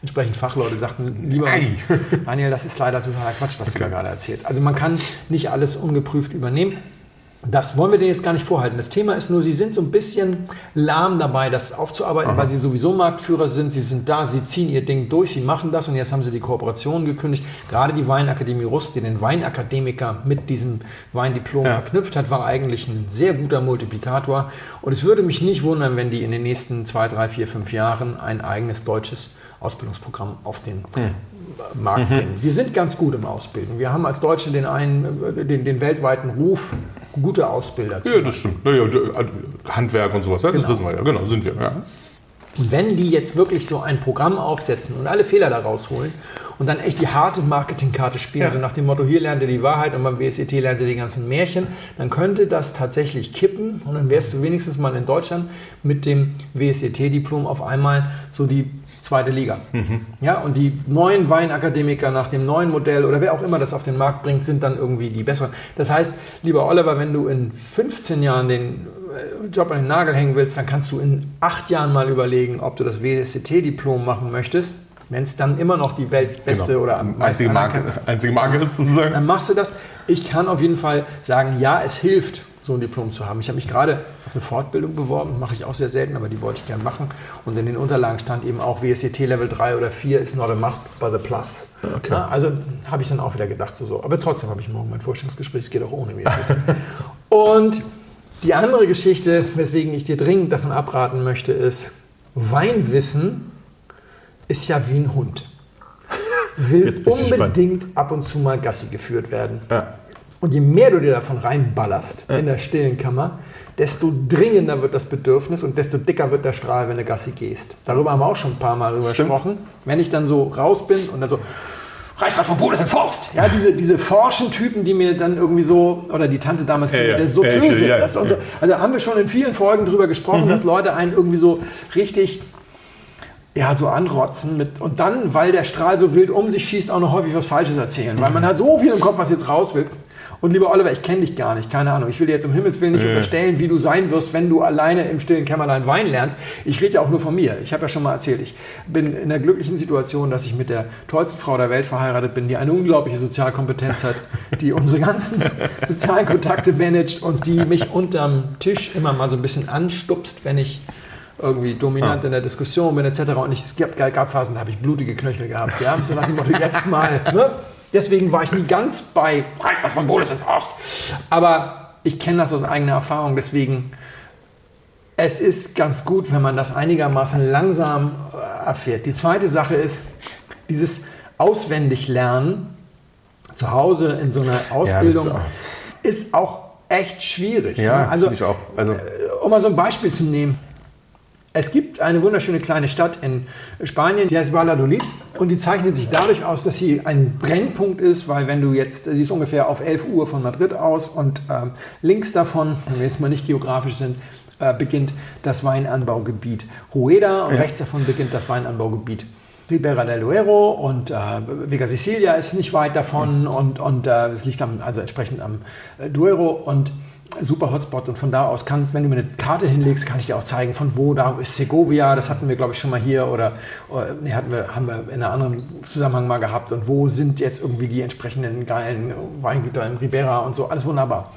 entsprechend Fachleute, die sagten, lieber Ei. Daniel, das ist leider totaler Quatsch, was du da gerade erzählst. Also man kann nicht alles ungeprüft übernehmen. Das wollen wir denen jetzt gar nicht vorhalten. Das Thema ist nur, sie sind so ein bisschen lahm dabei, das aufzuarbeiten, weil sie sowieso Marktführer sind. Sie sind da, sie ziehen ihr Ding durch, sie machen das und jetzt haben sie die Kooperation gekündigt. Gerade die Weinakademie Rust, die den Weinakademiker mit diesem Weindiplom Ja. verknüpft hat, war eigentlich ein sehr guter Multiplikator. Und es würde mich nicht wundern, wenn die in den nächsten zwei, drei, vier, fünf Jahren ein eigenes deutsches Ausbildungsprogramm auf den Markt bringen. Wir sind ganz gut im Ausbilden. Wir haben als Deutsche den, einen, äh, den, den weltweiten Ruf, gute Ausbilder zu Ja, das stimmt. Naja, Handwerk und sowas, ja, das wissen wir ja. Genau, sind wir. Ja. Und wenn die jetzt wirklich so ein Programm aufsetzen und alle Fehler da rausholen und dann echt die harte Marketingkarte spielen, Ja. so nach dem Motto, hier lernt ihr die Wahrheit und beim WSET lernt ihr die ganzen Märchen, dann könnte das tatsächlich kippen und dann wärst du wenigstens mal in Deutschland mit dem WSET-Diplom auf einmal so die zweite Liga. Ja, und die neuen Weinakademiker nach dem neuen Modell oder wer auch immer das auf den Markt bringt, sind dann irgendwie die besseren. Das heißt, lieber Oliver, wenn du in 15 Jahren den äh, Job an den Nagel hängen willst, dann kannst du in acht Jahren mal überlegen, ob du das WSCT-Diplom machen möchtest. Wenn es dann immer noch die weltbeste Genau. oder am einzige, Marke, einzige Marke ist sozusagen. dann machst du das. Ich kann auf jeden Fall sagen, ja, es hilft, so ein Diplom zu haben. Ich habe mich gerade auf eine Fortbildung beworben, mache ich auch sehr selten, aber die wollte ich gern machen. Und in den Unterlagen stand eben auch WSCT Level 3 oder 4 ist not a must, but a plus. Ja, also habe ich dann auch wieder gedacht, so, so. aber trotzdem habe ich morgen mein Vorstellungsgespräch, es geht auch ohne WSCT. Und die andere Geschichte, weswegen ich dir dringend davon abraten möchte, ist, Weinwissen ist ja wie ein Hund. Will unbedingt ab und zu mal Gassi geführt werden. Ja. Und je mehr du dir davon reinballerst in der stillen Kammer, desto dringender wird das Bedürfnis und desto dicker wird der Strahl, wenn du Gassi gehst. Darüber haben wir auch schon ein paar Mal drüber Stimmt. gesprochen. Wenn ich dann so raus bin und dann so, Reichsrat von Bodes in Forst. Ja, diese, diese forschen Typen, die mir dann irgendwie so, oder die Tante damals, die Ja, mir ja. der so Ja, töse. ja, das und so. ja. Also haben wir schon in vielen Folgen drüber gesprochen, dass Leute einen irgendwie so richtig ja, so anrotzen mit, und dann, weil der Strahl so wild um sich schießt, auch noch häufig was Falsches erzählen. Weil man hat so viel im Kopf, was jetzt raus will. Und lieber Oliver, ich kenne dich gar nicht, keine Ahnung. Ich will dir jetzt um Himmels Willen nicht Nee. unterstellen, wie du sein wirst, wenn du alleine im stillen Kämmerlein Wein lernst. Ich rede ja auch nur von mir. Ich habe ja schon mal erzählt, ich bin in der glücklichen Situation, dass ich mit der tollsten Frau der Welt verheiratet bin, die eine unglaubliche Sozialkompetenz hat, die unsere ganzen sozialen Kontakte managt und die mich unterm Tisch immer mal so ein bisschen anstupst, wenn ich irgendwie dominant in der Diskussion bin etc. Und ich, gab, gab Phasen, da habe ich blutige Knöchel gehabt. Ja? So nach dem Motto, jetzt mal. Ne? Deswegen war ich nie ganz bei Reichsrat von Bodes in Forst. Aber ich kenne das aus eigener Erfahrung. Deswegen, es ist ganz gut, wenn man das einigermaßen langsam äh, erfährt. Die zweite Sache ist, dieses Auswendiglernen zu Hause in so einer Ausbildung auch- ist auch echt schwierig. Ja, ne? also ich auch. Also, um mal so ein Beispiel zu nehmen. Es gibt eine wunderschöne kleine Stadt in Spanien, die heißt Valladolid und die zeichnet sich dadurch aus, dass sie ein Brennpunkt ist, weil wenn du jetzt, sie ist ungefähr auf 11 Uhr von Madrid aus und ähm, links davon, wenn wir jetzt mal nicht geografisch sind, äh, beginnt das Weinanbaugebiet Rueda und Ja. rechts davon beginnt das Weinanbaugebiet Ribera del Duero und äh, Vega Sicilia ist nicht weit davon und, und äh, es liegt am, also entsprechend am äh, Duero und super Hotspot und von da aus kann, wenn du mir eine Karte hinlegst, kann ich dir auch zeigen, von wo da ist Segovia, das hatten wir glaube ich schon mal hier oder, oder nee, hatten wir, haben wir in einem anderen Zusammenhang mal gehabt und wo sind jetzt irgendwie die entsprechenden geilen Weingüter in Ribera und so, alles wunderbar.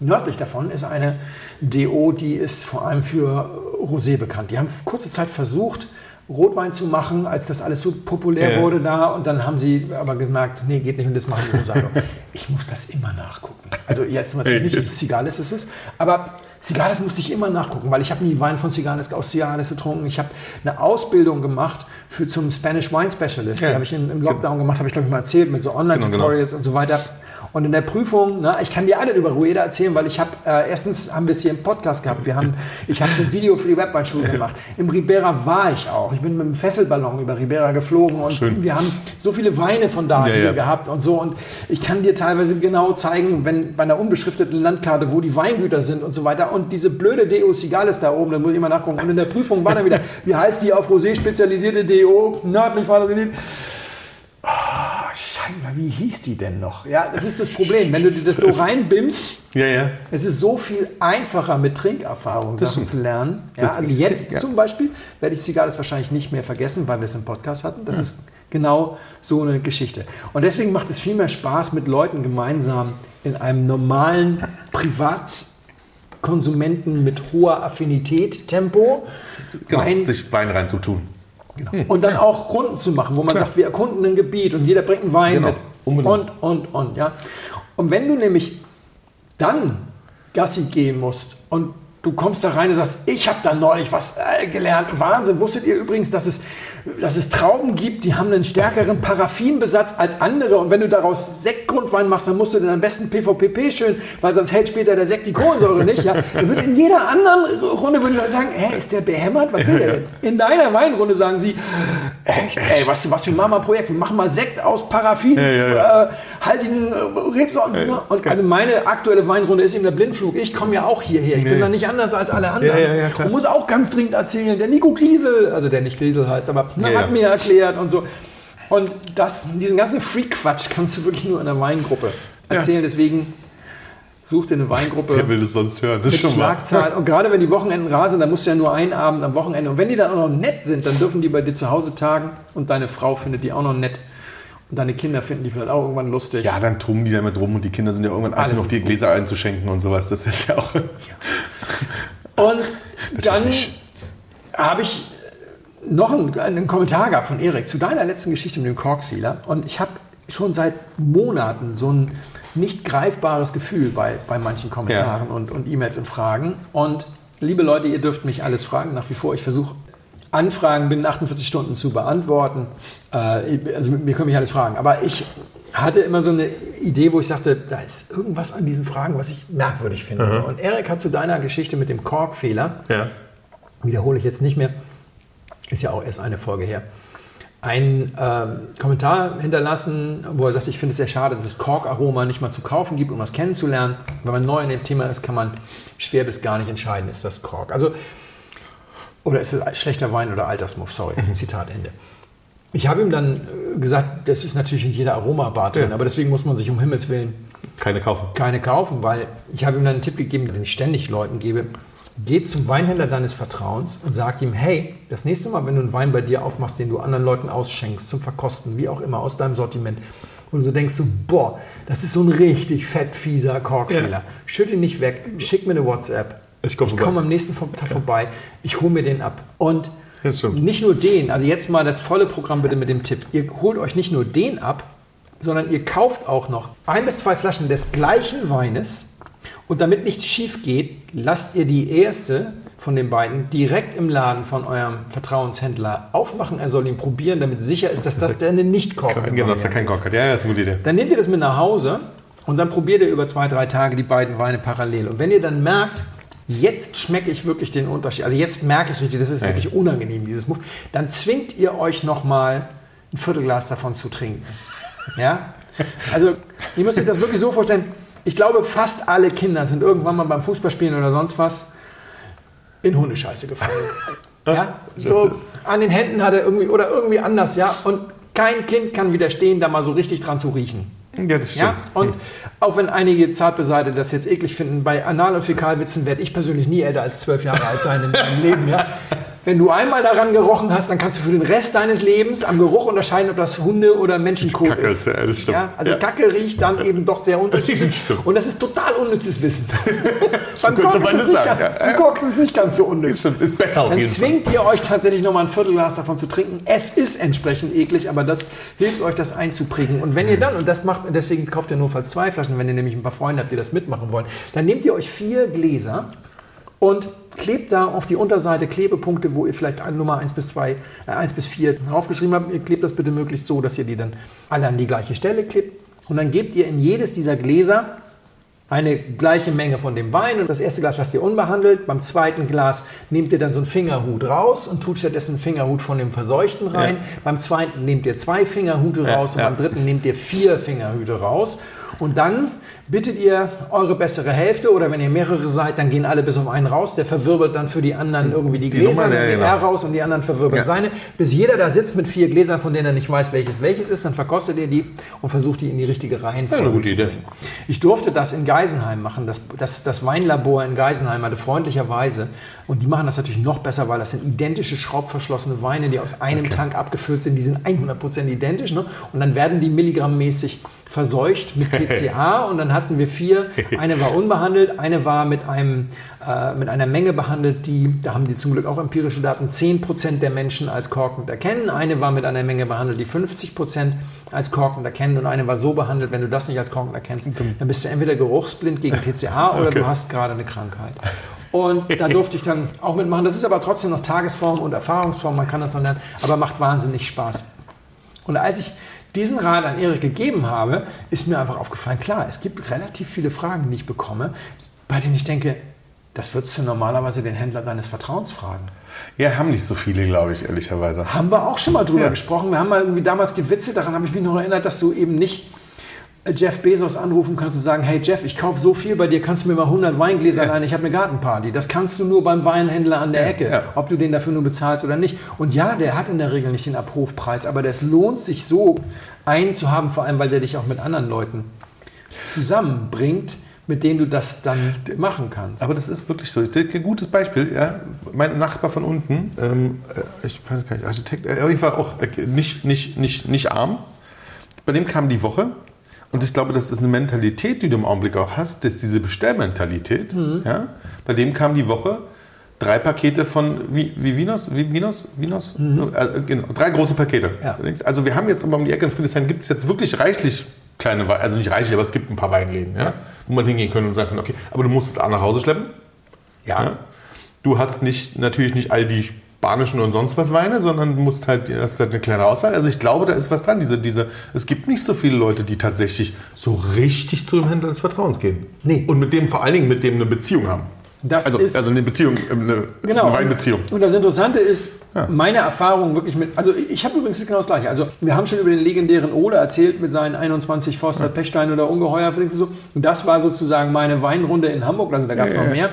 Nördlich davon ist eine DO, die ist vor allem für Rosé bekannt. Die haben kurze Zeit versucht, Rotwein zu machen, als das alles so populär Ja. wurde da. Und dann haben sie aber gemerkt, nee, geht nicht und das machen die Rosado. ich muss das immer nachgucken. Also jetzt natürlich nicht, dass Cigales ist es, aber Cigales musste ich immer nachgucken, weil ich habe nie Wein von Cigales aus Cigales getrunken. Ich habe eine Ausbildung gemacht für zum Spanish Wine Specialist. Die Ja. habe ich im, im Lockdown gemacht, habe ich glaube ich mal erzählt, mit so Online-Tutorials und so weiter. Und in der Prüfung, na, ich kann dir alle über Rueda erzählen, weil ich habe, äh, erstens haben wir es hier im Podcast gehabt, wir haben, ich habe ein Video für die Webweinschule gemacht. Im Ribera war ich auch. Ich bin mit einem Fesselballon über Ribera geflogen und Schön. wir haben so viele Weine von da Ja, hier ja. gehabt und so. Und ich kann dir teilweise genau zeigen, wenn bei einer unbeschrifteten Landkarte, wo die Weingüter sind und so weiter. Und diese blöde DO Cigales da oben, da muss ich immer nachgucken. Und in der Prüfung war dann wieder, wie heißt die auf Rosé spezialisierte DO? Nördlich war das Ah, Scheinbar, wie hieß die denn noch? Ja, das ist das Problem. Wenn du dir das so reinbimmst, ja, ja. es ist so viel einfacher mit Trinkerfahrung Sachen zu lernen. Ja, Das also jetzt ja. zum Beispiel werde ich Cigales wahrscheinlich nicht mehr vergessen, weil wir es im Podcast hatten. Das ist genau so eine Geschichte. Und deswegen macht es viel mehr Spaß, mit Leuten gemeinsam in einem normalen Konsumenten mit hoher Affinität, Tempo. Genau, Wein- sich Wein reinzutun. Und dann auch Runden zu machen, wo man Klar. sagt, wir erkunden ein Gebiet und jeder bringt einen Wein Genau, mit. unbedingt. Und, und, und, ja. Und wenn du nämlich dann Gassi gehen musst und du kommst da rein und sagst, ich habe da neulich was äh, gelernt, Wahnsinn. Wusstet ihr übrigens, dass es, dass es Trauben gibt, die haben einen stärkeren Paraffinbesatz als andere und wenn du daraus Sektgrundwein machst, dann musst du den am besten PVPP schön, weil sonst hält später der Sekt die Kohlensäure nicht. Ja? Dann wird in jeder anderen Runde würde ich sagen, hä, ist der behämmert? Was will der denn? In deiner Weinrunde sagen sie, echt, ey, was, was wir machen mal ein Projekt, wir machen mal Sekt aus Paraffin, Ja, ja, ja. Äh, haltigen äh, Rebsorten. ne? also meine aktuelle Weinrunde ist eben der Blindflug. Ich komme ja auch hierher. Ich bin Nee. da nicht anders als alle anderen. Ja, ja, ja, klar. und muss auch ganz dringend erzählen, der Nico Griesel, also der nicht Griesel heißt, aber ne, Ja, hat ja. mir erklärt und so. Und das, diesen ganzen Freak-Quatsch kannst du wirklich nur in einer Weingruppe erzählen. Deswegen such dir eine Weingruppe Wer will das sonst hören? Das mit ist schon mal. Schlagzahl. Und gerade wenn die Wochenenden rar sind, dann musst du ja nur einen Abend am Wochenende. Und wenn die dann auch noch nett sind, dann dürfen die bei dir zu Hause tagen und deine Frau findet die auch noch nett. Und deine Kinder finden die vielleicht auch irgendwann lustig. Ja, dann trummen die da immer drum und die Kinder sind ja irgendwann alt, Alles noch gut. Gläser einzuschenken und sowas. Das ist ja auch. Und dann habe ich noch einen, einen Kommentar gehabt von Erik zu deiner letzten Geschichte mit dem Korkfehler. Und ich habe schon seit Monaten so ein nicht greifbares Gefühl bei, bei manchen Kommentaren und, und E-Mails und Fragen. Und liebe Leute, ihr dürft mich alles fragen. Nach wie vor, ich versuche Anfragen binnen 48 Stunden zu beantworten. Äh, also mir können mich alles fragen. Aber ich hatte immer so eine Idee, wo ich sagte, da ist irgendwas an diesen Fragen, was ich merkwürdig finde. Und Erik hat zu deiner Geschichte mit dem Korkfehler Ja. wiederhole ich jetzt nicht mehr, ist ja auch erst eine Folge her, einen ähm, Kommentar hinterlassen, wo er sagt, ich finde es sehr schade, dass es Korkaroma nicht mal zu kaufen gibt, um das kennenzulernen. Wenn man neu in dem Thema ist, kann man schwer bis gar nicht entscheiden, ist das Kork. Also, oder ist es schlechter Wein oder Altersmuff, sorry, Zitat Ende. Ich habe ihm dann äh, gesagt, das ist natürlich in jeder Aromabar drin, Ja. aber deswegen muss man sich um Himmels Willen Keine kaufen. keine kaufen, weil ich habe ihm dann einen Tipp gegeben, den ich ständig Leuten gebe. Geh zum Weinhändler deines Vertrauens und sag ihm, hey, das nächste Mal, wenn du einen Wein bei dir aufmachst, den du anderen Leuten ausschenkst, zum Verkosten, wie auch immer, aus deinem Sortiment, und so denkst du, boah, das ist so ein richtig fett fieser Korkfehler. Ja. Schütt ihn nicht weg, schick mir eine WhatsApp. Ich komm komme am nächsten Tag vorbei, ich hole mir den ab. Und nicht nur den, also jetzt mal das volle Programm bitte mit dem Tipp. Ihr holt euch nicht nur den ab, sondern ihr kauft auch noch ein bis zwei Flaschen des gleichen Weines. Und damit nichts schief geht, lasst ihr die erste von den beiden direkt im Laden von eurem Vertrauenshändler aufmachen. Er soll ihn probieren, damit sicher ist, dass das eine nicht korkende Genau, dass er keinen ist. Kork hat. Ja, ja, ist eine gute Idee. Dann nehmt ihr das mit nach Hause und dann probiert ihr über zwei, drei Tage die beiden Weine parallel. Und wenn ihr dann merkt, jetzt schmecke ich wirklich den Unterschied, also jetzt merke ich richtig, das ist Ja. wirklich unangenehm, dieses Move, dann zwingt ihr euch nochmal ein Viertelglas davon zu trinken. Ja? Also, ihr müsst euch das wirklich so vorstellen. Ich glaube, fast alle Kinder sind irgendwann mal beim Fußballspielen oder sonst was in Hundescheiße gefallen. Ja? So an den Händen hat er irgendwie oder irgendwie anders, ja. Und kein Kind kann widerstehen, da mal so richtig dran zu riechen. Ja, das stimmt. Ja? Und auch wenn einige Zartbeseite das jetzt eklig finden, bei Anal- und Fäkalwitzen werde ich persönlich nie älter als zwölf Jahre alt sein in meinem Leben. Ja? Wenn du einmal daran gerochen hast, dann kannst du für den Rest deines Lebens am Geruch unterscheiden, ob das Hunde- oder Menschenkot Kacke ist. ja, das stimmt. Ja? Also Ja. Kacke riecht dann eben doch sehr unterschiedlich. Das. Und das ist total unnützes Wissen. Beim man ist, es nicht ganz, ist es nicht ganz so unnütz. Das. Ist besser auf Dann jeden Fall. zwingt ihr euch tatsächlich noch mal ein Viertelglas davon zu trinken. Es ist entsprechend eklig, aber das hilft euch, das einzuprägen. Und wenn ihr dann, und das macht, deswegen kauft ihr notfalls zwei Flaschen, wenn ihr nämlich ein paar Freunde habt, die das mitmachen wollen, dann nehmt ihr euch vier Gläser und klebt da auf die Unterseite Klebepunkte, wo ihr vielleicht Nummer 1 bis 2, äh, 1 bis 4 draufgeschrieben habt. Ihr klebt das bitte möglichst so, dass ihr die dann alle an die gleiche Stelle klebt. Und dann gebt ihr in jedes dieser Gläser eine gleiche Menge von dem Wein und das erste Glas lasst ihr unbehandelt. Beim zweiten Glas nehmt ihr dann so einen Fingerhut raus und tut stattdessen einen Fingerhut von dem Verseuchten rein. Ja. Beim zweiten nehmt ihr zwei Fingerhute Ja, raus und ja. beim dritten nehmt ihr vier Fingerhüte raus. Und dann bittet ihr eure bessere Hälfte oder wenn ihr mehrere seid, dann gehen alle bis auf einen raus. Der verwirbelt dann für die anderen irgendwie die Die Gläser, dann geht genau. er raus und die anderen verwirbeln Ja. seine. Bis jeder da sitzt mit vier Gläsern, von denen er nicht weiß, welches welches ist, dann verkostet ihr die und versucht die in die richtige Reihenfolge Ja, eine gute zu Idee. bringen. Ich durfte das in Geisenheim machen. Das, das, das Weinlabor in Geisenheim hatte freundlicherweise, und die machen das natürlich noch besser, weil das sind identische schraubverschlossene Weine, die aus einem Tank abgefüllt sind. Die sind 100% identisch. Ne? Und dann werden die milligrammmäßig verseucht mit TCA und dann hatten wir vier. Eine war unbehandelt, eine war mit, einem, äh, mit einer Menge behandelt, die, da haben die zum Glück auch empirische Daten, 10% der Menschen als korkend erkennen. Eine war mit einer Menge behandelt, die 50% als korkend erkennen und eine war so behandelt, wenn du das nicht als korkend erkennst, dann bist du entweder geruchsblind gegen TCA oder du hast gerade eine Krankheit. Und da durfte ich dann auch mitmachen. Das ist aber trotzdem noch Tagesform und Erfahrungsform, man kann das noch lernen, aber macht wahnsinnig Spaß. Und als ich diesen Rat an Erik gegeben habe, ist mir einfach aufgefallen, klar, es gibt relativ viele Fragen, die ich bekomme, bei denen ich denke, das würdest du normalerweise den Händler deines Vertrauens fragen. Ja, haben nicht so viele, glaube ich, ehrlicherweise. Haben wir auch schon mal drüber ja. gesprochen. Wir haben mal irgendwie damals gewitzelt, daran habe ich mich noch erinnert, dass du eben nicht Jeff Bezos anrufen kannst und sagen, hey Jeff, ich kaufe so viel bei dir, kannst du mir mal 100 Weingläser ja. leihen, ich habe eine Gartenparty. Das kannst du nur beim Weinhändler an der ja, Ecke, ja. ob du den dafür nur bezahlst oder nicht. Und ja, der hat in der Regel nicht den Abrufpreis, aber das lohnt sich so einen zu haben, vor allem weil der dich auch mit anderen Leuten zusammenbringt, mit denen du das dann machen kannst. Aber das ist wirklich so. Ein gutes Beispiel. Ja, mein Nachbar von unten, ähm, äh, ich weiß gar nicht, Architekt, äh, jeden Fall auch äh, nicht, nicht, nicht, nicht arm. Bei dem kam die Woche und ich glaube, das ist eine Mentalität, die du im Augenblick auch hast, das ist diese Bestellmentalität. Mhm. Ja? Bei dem kam die Woche drei Pakete von wie, wie Vinos, wie Vinos, Vinos, mhm. also, genau, drei große Pakete. Ja. Also wir haben jetzt um die Ecke in Friedrichshain gibt es jetzt wirklich reichlich kleine Weine, also nicht reichlich, aber es gibt ein paar Weinläden, ja, wo man hingehen kann und sagen kann, okay, aber du musst es auch nach Hause schleppen. Ja. ja. Du hast nicht, natürlich nicht all die spanischen und sonst was Weine, sondern musst halt, hast halt eine kleine Auswahl. Also ich glaube, da ist was dran. Diese, diese, es gibt nicht so viele Leute, die tatsächlich so richtig zu dem Händler des Vertrauens gehen. Nee. Und mit dem vor allen Dingen mit dem eine Beziehung haben. Das also, ist, also eine Beziehung, eine, genau, eine Weinbeziehung. Und, und das Interessante ist, ja. meine Erfahrung wirklich mit, also ich habe übrigens genau das Gleiche. Also wir haben schon über den legendären Ole erzählt mit seinen 21 Forster ja. Pechstein oder Ungeheuer. So. Und das war sozusagen meine Weinrunde in Hamburg, also da gab es ja, noch mehr.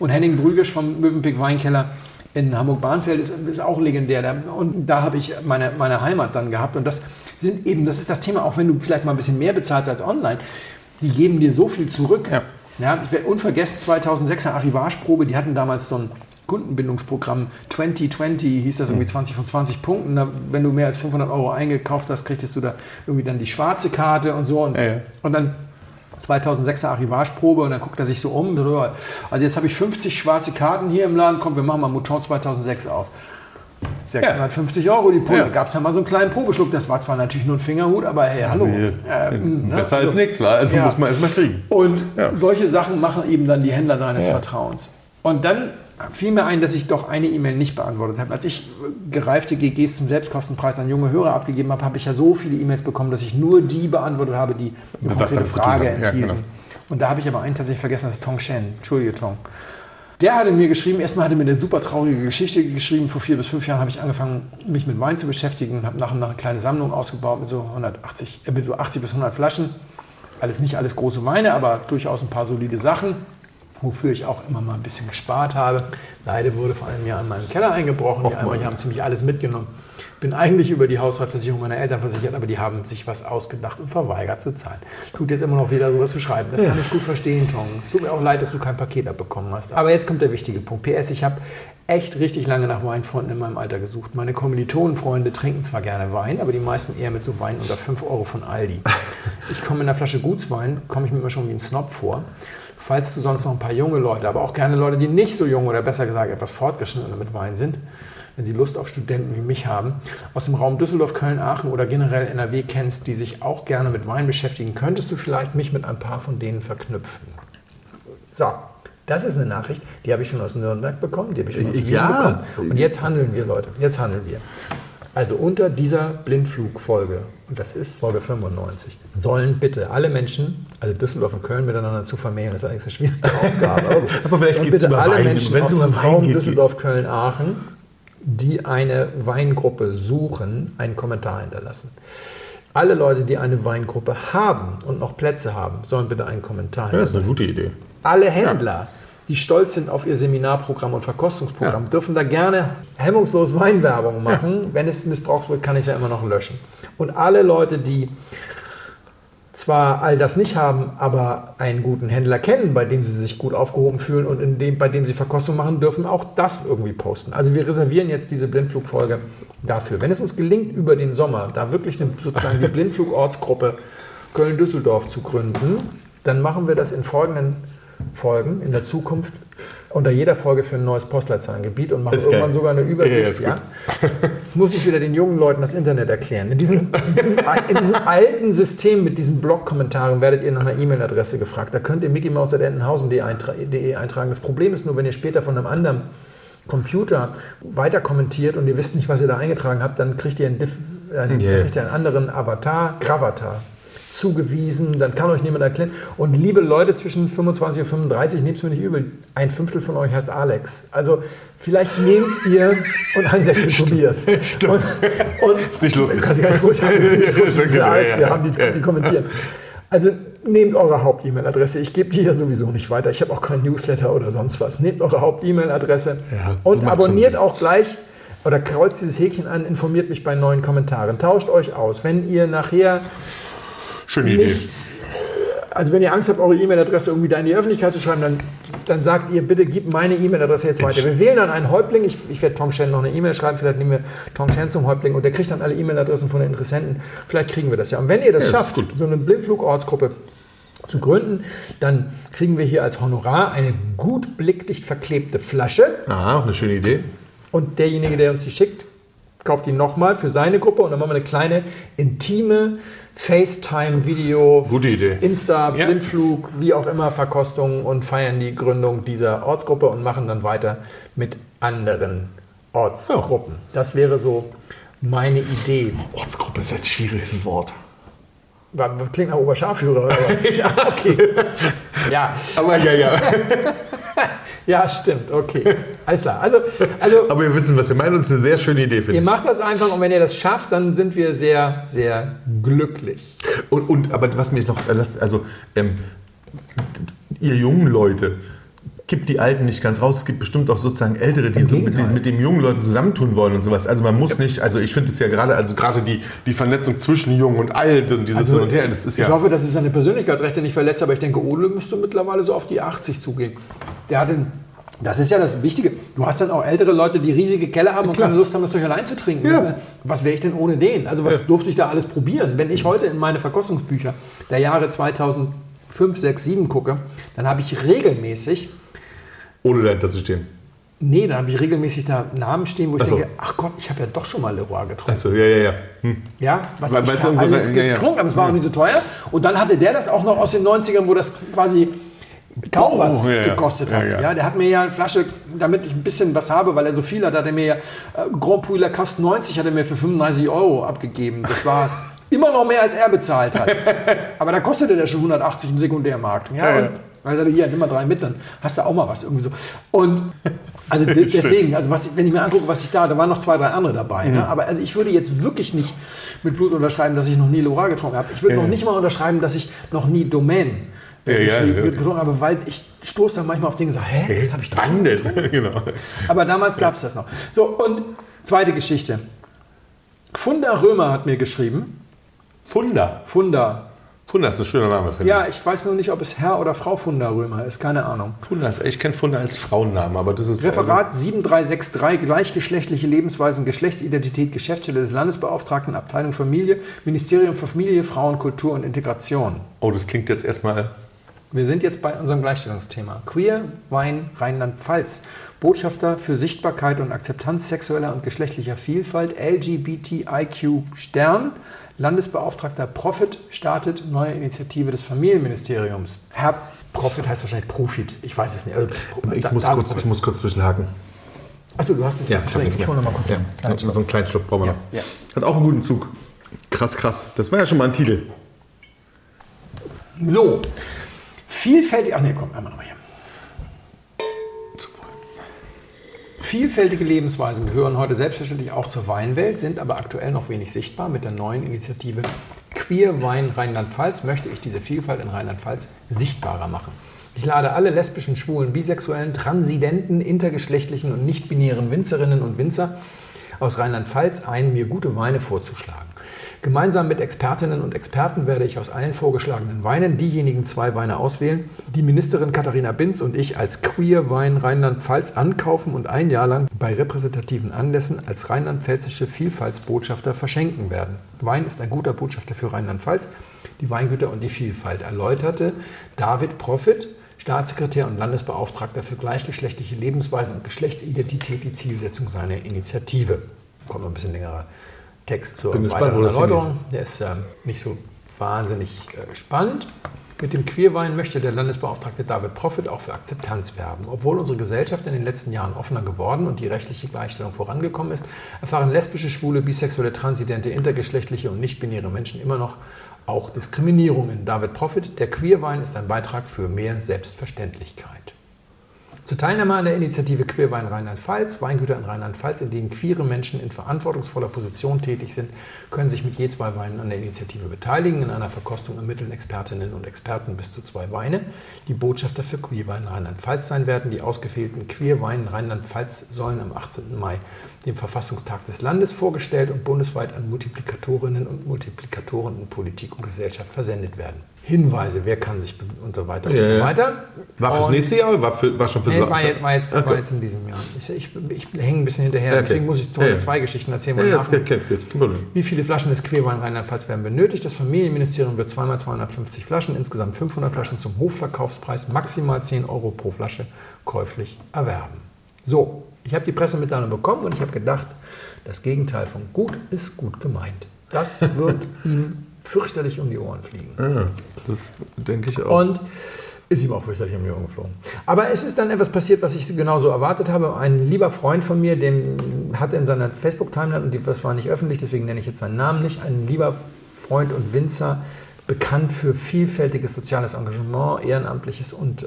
Und Henning Brügisch vom Mövenpick Weinkeller in Hamburg-Bahnfeld ist, ist, auch legendär. Und da habe ich meine, meine Heimat dann gehabt. Und das sind eben, das ist das Thema, auch wenn du vielleicht mal ein bisschen mehr bezahlst als online, die geben dir so viel zurück. Ja. Ja, ich werde unvergessen, 2006er Arrivageprobe, die hatten damals so ein Kundenbindungsprogramm 2020, hieß das irgendwie 20 von 20 Punkten. Da, wenn du mehr als 500 Euro eingekauft hast, kriegtest du da irgendwie dann die schwarze Karte und so. Und, ja, ja. und dann 2006er Arrivageprobe und dann guckt er sich so um. Also jetzt habe ich 50 schwarze Karten hier im Laden, komm, wir machen mal Mouton 2006 auf. 650 ja. Euro die Pulle. Ja. Gab es da mal so einen kleinen Probeschluck. Das war zwar natürlich nur ein Fingerhut, aber hey, hallo. Nee, äh, ne? Besser als so. nichts war. Also ja. muss man erstmal kriegen. Und solche Sachen machen eben dann die Händler deines Vertrauens. Und dann fiel mir ein, dass ich doch eine E-Mail nicht beantwortet habe. Als ich gereifte GGs zum Selbstkostenpreis an junge Hörer abgegeben habe, habe ich ja so viele E-Mails bekommen, dass ich nur die beantwortet habe, die eine konkrete Frage enthielten. Genau. Und da habe ich aber einen tatsächlich vergessen, das ist Tong Shen. Entschuldige, Tong. Der hatte mir geschrieben, erstmal hat er mir eine super traurige Geschichte geschrieben. Vor vier bis fünf Jahren habe ich angefangen, mich mit Wein zu beschäftigen, habe nach und nach eine kleine Sammlung ausgebaut mit so, 180, äh, mit so 80 bis 100 Flaschen. Alles nicht alles große Weine, aber durchaus ein paar solide Sachen, wofür ich auch immer mal ein bisschen gespart habe. Leider wurde vor einem Jahr in meinem Keller eingebrochen. Die Einbrecher haben ziemlich alles mitgenommen bin eigentlich über die Hausratversicherung meiner Eltern versichert, aber die haben sich was ausgedacht und verweigert zu zahlen. Tut jetzt immer noch wieder sowas zu schreiben. Das ja. kann ich gut verstehen, Tom. Es tut mir auch leid, dass du kein Paket abbekommen hast. Aber jetzt kommt der wichtige Punkt. PS, ich habe echt richtig lange nach Weinfreunden in meinem Alter gesucht. Meine Kommilitonenfreunde trinken zwar gerne Wein, aber die meisten eher mit so Wein unter 5 Euro von Aldi. Ich komme in einer Flasche Gutswein, komme ich mir immer schon wie ein Snob vor. Falls du sonst noch ein paar junge Leute, aber auch gerne Leute, die nicht so jung oder besser gesagt etwas fortgeschrittener mit Wein sind, wenn Sie Lust auf Studenten wie mich haben, aus dem Raum Düsseldorf, Köln, Aachen oder generell NRW kennst, die sich auch gerne mit Wein beschäftigen, könntest du vielleicht mich mit ein paar von denen verknüpfen. So, das ist eine Nachricht, die habe ich schon aus Nürnberg bekommen, die habe ich schon aus Wien ja. bekommen. Und jetzt handeln wir, Leute, jetzt handeln wir. Also unter dieser Blindflugfolge, und das ist Folge 95, sollen bitte alle Menschen, also Düsseldorf und Köln miteinander zu vermehren, das ist eigentlich eine schwierige Aufgabe. Aber vielleicht gibt es alle Menschen aus dem Raum Düsseldorf, Köln, Aachen die eine Weingruppe suchen, einen Kommentar hinterlassen. Alle Leute, die eine Weingruppe haben und noch Plätze haben, sollen bitte einen Kommentar hinterlassen. Ja, das ist eine gute Idee. Alle Händler, ja. Die stolz sind auf ihr Seminarprogramm und Verkostungsprogramm, ja. dürfen da gerne hemmungslos Weinwerbung machen. Ja. Wenn es missbraucht wird, kann ich es ja immer noch löschen. Und alle Leute, die zwar all das nicht haben, aber einen guten Händler kennen, bei dem sie sich gut aufgehoben fühlen und in dem, bei dem sie Verkostung machen dürfen, auch das irgendwie posten. Also wir reservieren jetzt diese Blindflugfolge dafür. Wenn es uns gelingt, über den Sommer da wirklich eine, sozusagen die Blindflugortsgruppe Köln-Düsseldorf zu gründen, dann machen wir das in folgenden Folgen in der Zukunft unter jeder Folge für ein neues Postleitzahlengebiet und machen Ist geil. irgendwann sogar eine Übersicht. Ja, Ja, Jetzt muss ich wieder den jungen Leuten das Internet erklären. In diesem, in diesem, in diesem alten System mit diesen Blog-Kommentaren werdet ihr nach einer E-Mail-Adresse gefragt. Da könnt ihr Mickey Mouse Entenhausen.de eintra de eintragen. Das Problem ist nur, wenn ihr später von einem anderen Computer weiter kommentiert und ihr wisst nicht, was ihr da eingetragen habt, dann kriegt ihr einen, Diff, einen, Yeah. dann kriegt ihr einen anderen Avatar, Gravatar zugewiesen, dann kann euch niemand erklären. Und liebe Leute zwischen 25 und 35, nehmt es mir nicht übel, ein Fünftel von euch heißt Alex. Also vielleicht nehmt ihr und ein Sechstel Tobias. Und, und, Ist nicht lustig. Kann sich gar nicht vorstellen, viele wirklich, Alex wir haben, die, die kommentieren. Also nehmt eure Haupt-E-Mail-Adresse. Ich gebe die ja sowieso nicht weiter. Ich habe auch keinen Newsletter oder sonst was. Nehmt eure Haupt-E-Mail-Adresse Ja, und abonniert auch gleich oder kreuzt dieses Häkchen an, informiert mich bei neuen Kommentaren. Tauscht euch aus. Wenn ihr nachher Schöne Idee. nicht, also wenn ihr Angst habt, eure E-Mail-Adresse irgendwie da in die Öffentlichkeit zu schreiben, dann, dann sagt ihr, bitte gib meine E-Mail-Adresse jetzt weiter. Wir wählen dann einen Häuptling. Ich, ich werde Tom Shen noch eine E-Mail schreiben. Vielleicht nehmen wir Tom Shen zum Häuptling und der kriegt dann alle E-Mail-Adressen von den Interessenten. Vielleicht kriegen wir das ja. Und wenn ihr das Ja, schafft, so eine Blindflugortsgruppe zu gründen, dann kriegen wir hier als Honorar eine gut blickdicht verklebte Flasche. Aha, eine schöne Idee. Und derjenige, der uns die schickt, kauft die nochmal für seine Gruppe und dann machen wir eine kleine intime FaceTime-Video. Insta, Ja. Blindflug, wie auch immer, Verkostung und feiern die Gründung dieser Ortsgruppe und machen dann weiter mit anderen Ortsgruppen. Das wäre so meine Idee. Ortsgruppe ist ein schwieriges Wort. Klingt nach Oberscharführer oder was? ja, okay. Ja, Aber ja, ja. ja, stimmt, okay. Alles klar. Also, also Aber wir wissen, was wir meinen. Und es ist eine sehr schöne Idee, finde Ihr ich. macht das einfach und wenn ihr das schafft, dann sind wir sehr, sehr glücklich. Und, und aber was mich noch, äh, lasst- also ähm, ihr jungen Leute, gibt die Alten nicht ganz raus. Es gibt bestimmt auch sozusagen Ältere, die so mit, den, mit den jungen Leuten zusammentun wollen und sowas. Also man muss nicht, also ich finde es ja gerade, also gerade die, die Vernetzung zwischen Jung und Alt und dieses Hin und Her, das ist ich ja. hoffe, dass es seine Persönlichkeitsrechte nicht verletzt, aber ich denke, Ole müsste mittlerweile so auf die 80 zugehen. Der hat den, das ist ja das Wichtige. Du hast dann auch ältere Leute, die riesige Keller haben und Klar. keine Lust haben, das Zeug allein zu trinken. Ja. Ist, was wäre ich denn ohne den? Also was Ja. durfte ich da alles probieren? Wenn ich heute in meine Verkostungsbücher der Jahre 2005, 6, 7 gucke, dann habe ich regelmäßig Ohne dahinter zu stehen. Nee, dann habe ich regelmäßig da Namen stehen, wo ich so. denke, ach Gott, ich habe ja doch schon mal Leroy getrunken. Achso, ja, ja, ja. Hm. Ja, was Weil- ich da alles ja, ja. getrunken habe. Es war auch nicht so teuer. Und dann hatte der das auch noch aus den 90ern, wo das quasi kaum Oh, was ja, ja. gekostet Ja, hat. Ja, ja. der hat mir ja eine Flasche, damit ich ein bisschen was habe, weil er so viel hat, hat er mir ja äh, Grand Puy Lacoste 90 hat er mir für 35 Euro abgegeben. Das war immer noch mehr, als er bezahlt hat. Aber da kostete der schon 180 im Sekundärmarkt. Ja, Ja. und also hier, nimm mal drei mit, dann hast du auch mal was irgendwie so. Und also de- deswegen, also was, ich- wenn ich mir angucke, was ich da, da waren noch zwei, drei andere dabei. Mhm. Ne? Aber also ich würde jetzt wirklich nicht mit Blut unterschreiben, dass ich noch nie Lora getrunken habe. Ich würde Ja, noch nicht mal unterschreiben, dass ich noch nie Domain äh, Ja, ja, getrunken habe, weil ich stoße dann manchmal auf Dinge und sage, hä, das habe ich doch schon getrunken. genau. Aber damals gab es das noch. So, und zweite Geschichte. Funda Römer hat mir geschrieben. Funda. Funda. Funda ist ein schöner Name, finde Ja, ich weiß nur nicht, ob es Herr oder Frau Funda Römer ist. Keine Ahnung. ich. Funda ist, ich kenne Funda als Frauennamen, aber das ist. Referat 7363, gleichgeschlechtliche Lebensweisen, Geschlechtsidentität, Geschäftsstelle des Landesbeauftragten, Abteilung Familie, Ministerium für Familie, Frauen, Kultur und Integration. Also, oh, das klingt jetzt erstmal. Wir sind jetzt bei unserem Gleichstellungsthema. Queer, Wein, Rheinland-Pfalz. Botschafter für Sichtbarkeit und Akzeptanz sexueller und geschlechtlicher Vielfalt, LGBTIQ Stern, Landesbeauftragter Profit startet neue Initiative des Familienministeriums. Herr Profit heißt wahrscheinlich Profit, ich weiß es nicht. Also, Ich, da- muss kurz, ich muss kurz zwischenhaken. Achso, du hast jetzt Ja, ich Ich hole noch mal kurz. Ja, Kleinen so einen kleinen Schluck brauchen wir noch. Ja, ja. Hat auch einen guten Zug. Krass, krass. Das war ja schon mal ein Titel. So, vielfältig. Ach nee, komm, einmal nochmal hier. Vielfältige Lebensweisen gehören heute selbstverständlich auch zur Weinwelt, sind aber aktuell noch wenig sichtbar. Mit der neuen Initiative Queer Wein Rheinland-Pfalz möchte ich diese Vielfalt in Rheinland-Pfalz sichtbarer machen. Ich lade alle lesbischen, schwulen, bisexuellen, transidenten, intergeschlechtlichen und nicht-binären Winzerinnen und Winzer aus Rheinland-Pfalz ein, mir gute Weine vorzuschlagen. Gemeinsam mit Expertinnen und Experten werde ich aus allen vorgeschlagenen Weinen diejenigen zwei Weine auswählen, die Ministerin Katharina Binz und ich als Queer Wein Rheinland-Pfalz ankaufen und ein Jahr lang bei repräsentativen Anlässen als rheinland-pfälzische Vielfaltsbotschafter verschenken werden. Wein ist ein guter Botschafter für Rheinland-Pfalz, die Weingüter und die Vielfalt, erläuterte David Profit, Staatssekretär und Landesbeauftragter für gleichgeschlechtliche Lebensweisen und Geschlechtsidentität, die Zielsetzung seiner Initiative. Kommt noch ein bisschen längerer Text zur Bin gespannt, weiteren das Erläuterung. Der ist ähm, nicht so wahnsinnig äh, spannend. Mit dem Queerwein möchte der Landesbeauftragte David Profit auch für Akzeptanz werben. Obwohl unsere Gesellschaft in den letzten Jahren offener geworden und die rechtliche Gleichstellung vorangekommen ist, erfahren lesbische, schwule, bisexuelle, transidente, intergeschlechtliche und nicht-binäre Menschen immer noch auch Diskriminierungen. David Profit, der Queerwein ist ein Beitrag für mehr Selbstverständlichkeit. Zur Teilnahme an der Initiative Queerwein Rheinland-Pfalz, Weingüter in Rheinland-Pfalz, in denen queere Menschen in verantwortungsvoller Position tätig sind, können sich mit je zwei Weinen an der Initiative beteiligen. In einer Verkostung ermitteln Expertinnen und Experten bis zu zwei Weine, die Botschafter für Queerwein Rheinland-Pfalz sein werden. Die ausgewählten Queerwein Rheinland-Pfalz sollen am 18. Mai, dem Verfassungstag des Landes, vorgestellt und bundesweit an Multiplikatorinnen und Multiplikatoren in Politik und Gesellschaft versendet werden. Hinweise, wer kann sich und so weiter und so weiter. War fürs Und- nächste Jahr oder war, für, war schon fürs Nee, war, jetzt, war, jetzt, war Okay. jetzt in diesem Jahr. Ich, ich, ich hänge ein bisschen hinterher, okay. deswegen muss ich Ja, zwei Geschichten erzählen. Ja, das geht, wie viele Flaschen des Queerwein Rheinland-Pfalz werden benötigt? Das Familienministerium wird zweimal 250 Flaschen, insgesamt 500 Flaschen zum Hofverkaufspreis, maximal 10 Euro pro Flasche käuflich erwerben. So, ich habe die Pressemitteilung bekommen und ich habe gedacht, das Gegenteil von gut ist gut gemeint. Das wird ihm fürchterlich um die Ohren fliegen. Ja, das denke ich auch. Und ist ihm auch fürchterlich um die Ohren geflogen. Aber es ist dann etwas passiert, was ich genauso erwartet habe. Ein lieber Freund von mir, dem hatte in seiner Facebook-Timeline, und das war nicht öffentlich, deswegen nenne ich jetzt seinen Namen nicht, ein lieber Freund und Winzer, bekannt für vielfältiges soziales Engagement, ehrenamtliches und äh,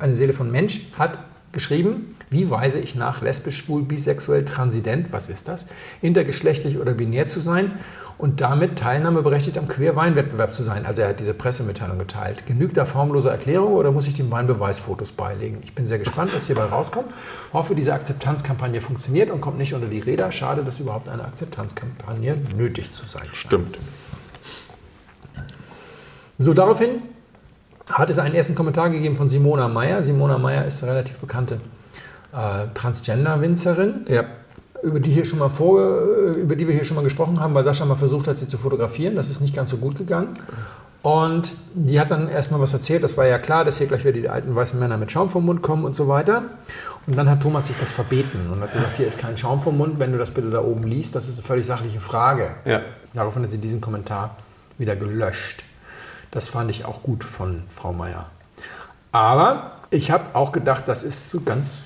eine Seele von Mensch, hat geschrieben, wie weise ich nach, lesbisch, schwul, bisexuell, transident, was ist das, intergeschlechtlich oder binär zu sein und damit teilnahmeberechtigt am Queer-Weinwettbewerb zu sein. Also er hat diese Pressemitteilung geteilt. Genügt da formlose Erklärung oder muss ich dem Wein Beweisfotos beilegen? Ich bin sehr gespannt, was hierbei rauskommt. Hoffe, diese Akzeptanzkampagne funktioniert und kommt nicht unter die Räder. Schade, dass überhaupt eine Akzeptanzkampagne nötig zu sein scheint. Stimmt. So, daraufhin hat es einen ersten Kommentar gegeben von Simona Meyer. Simona Meyer ist eine relativ bekannte äh, Transgender-Winzerin, Ja. über die, hier schon mal vor, äh, über die wir hier schon mal gesprochen haben, weil Sascha mal versucht hat, sie zu fotografieren. Das ist nicht ganz so gut gegangen. Und die hat dann erstmal was erzählt. Das war ja klar, dass hier gleich wieder die alten weißen Männer mit Schaum vom Mund kommen und so weiter. Und dann hat Thomas sich das verbeten und hat gesagt, hier ist kein Schaum vom Mund, wenn du das bitte da oben liest. Das ist eine völlig sachliche Frage. Ja. Daraufhin hat sie diesen Kommentar wieder gelöscht. Das fand ich auch gut von Frau Meier. Aber ich habe auch gedacht, das ist so ganz,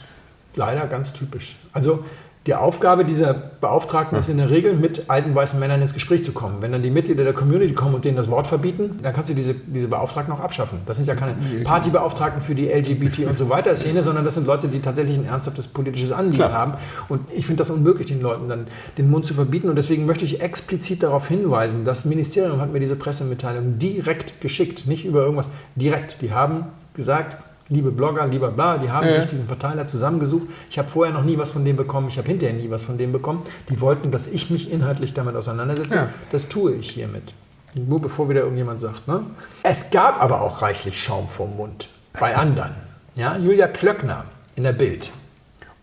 leider ganz typisch. Also die Aufgabe dieser Beauftragten ist in der Regel, mit alten weißen Männern ins Gespräch zu kommen. Wenn dann die Mitglieder der Community kommen und denen das Wort verbieten, dann kannst du diese, diese Beauftragten auch abschaffen. Das sind ja keine Partybeauftragten für die LGBT und so weiter Szene, sondern das sind Leute, die tatsächlich ein ernsthaftes politisches Anliegen Klar. haben. Und ich finde das unmöglich, den Leuten dann den Mund zu verbieten. Und deswegen möchte ich explizit darauf hinweisen, das Ministerium hat mir diese Pressemitteilung direkt geschickt, nicht über irgendwas, direkt. Die haben gesagt, liebe Blogger, lieber bla, die haben Ja. sich diesen Verteiler zusammengesucht. Ich habe vorher noch nie was von dem bekommen, ich habe hinterher nie was von dem bekommen. Die wollten, dass ich mich inhaltlich damit auseinandersetze. Ja. Das tue ich hiermit. Nur bevor wieder irgendjemand sagt. Ne? Es gab aber auch reichlich Schaum vom Mund bei anderen. Ja, Julia Klöckner in der Bild.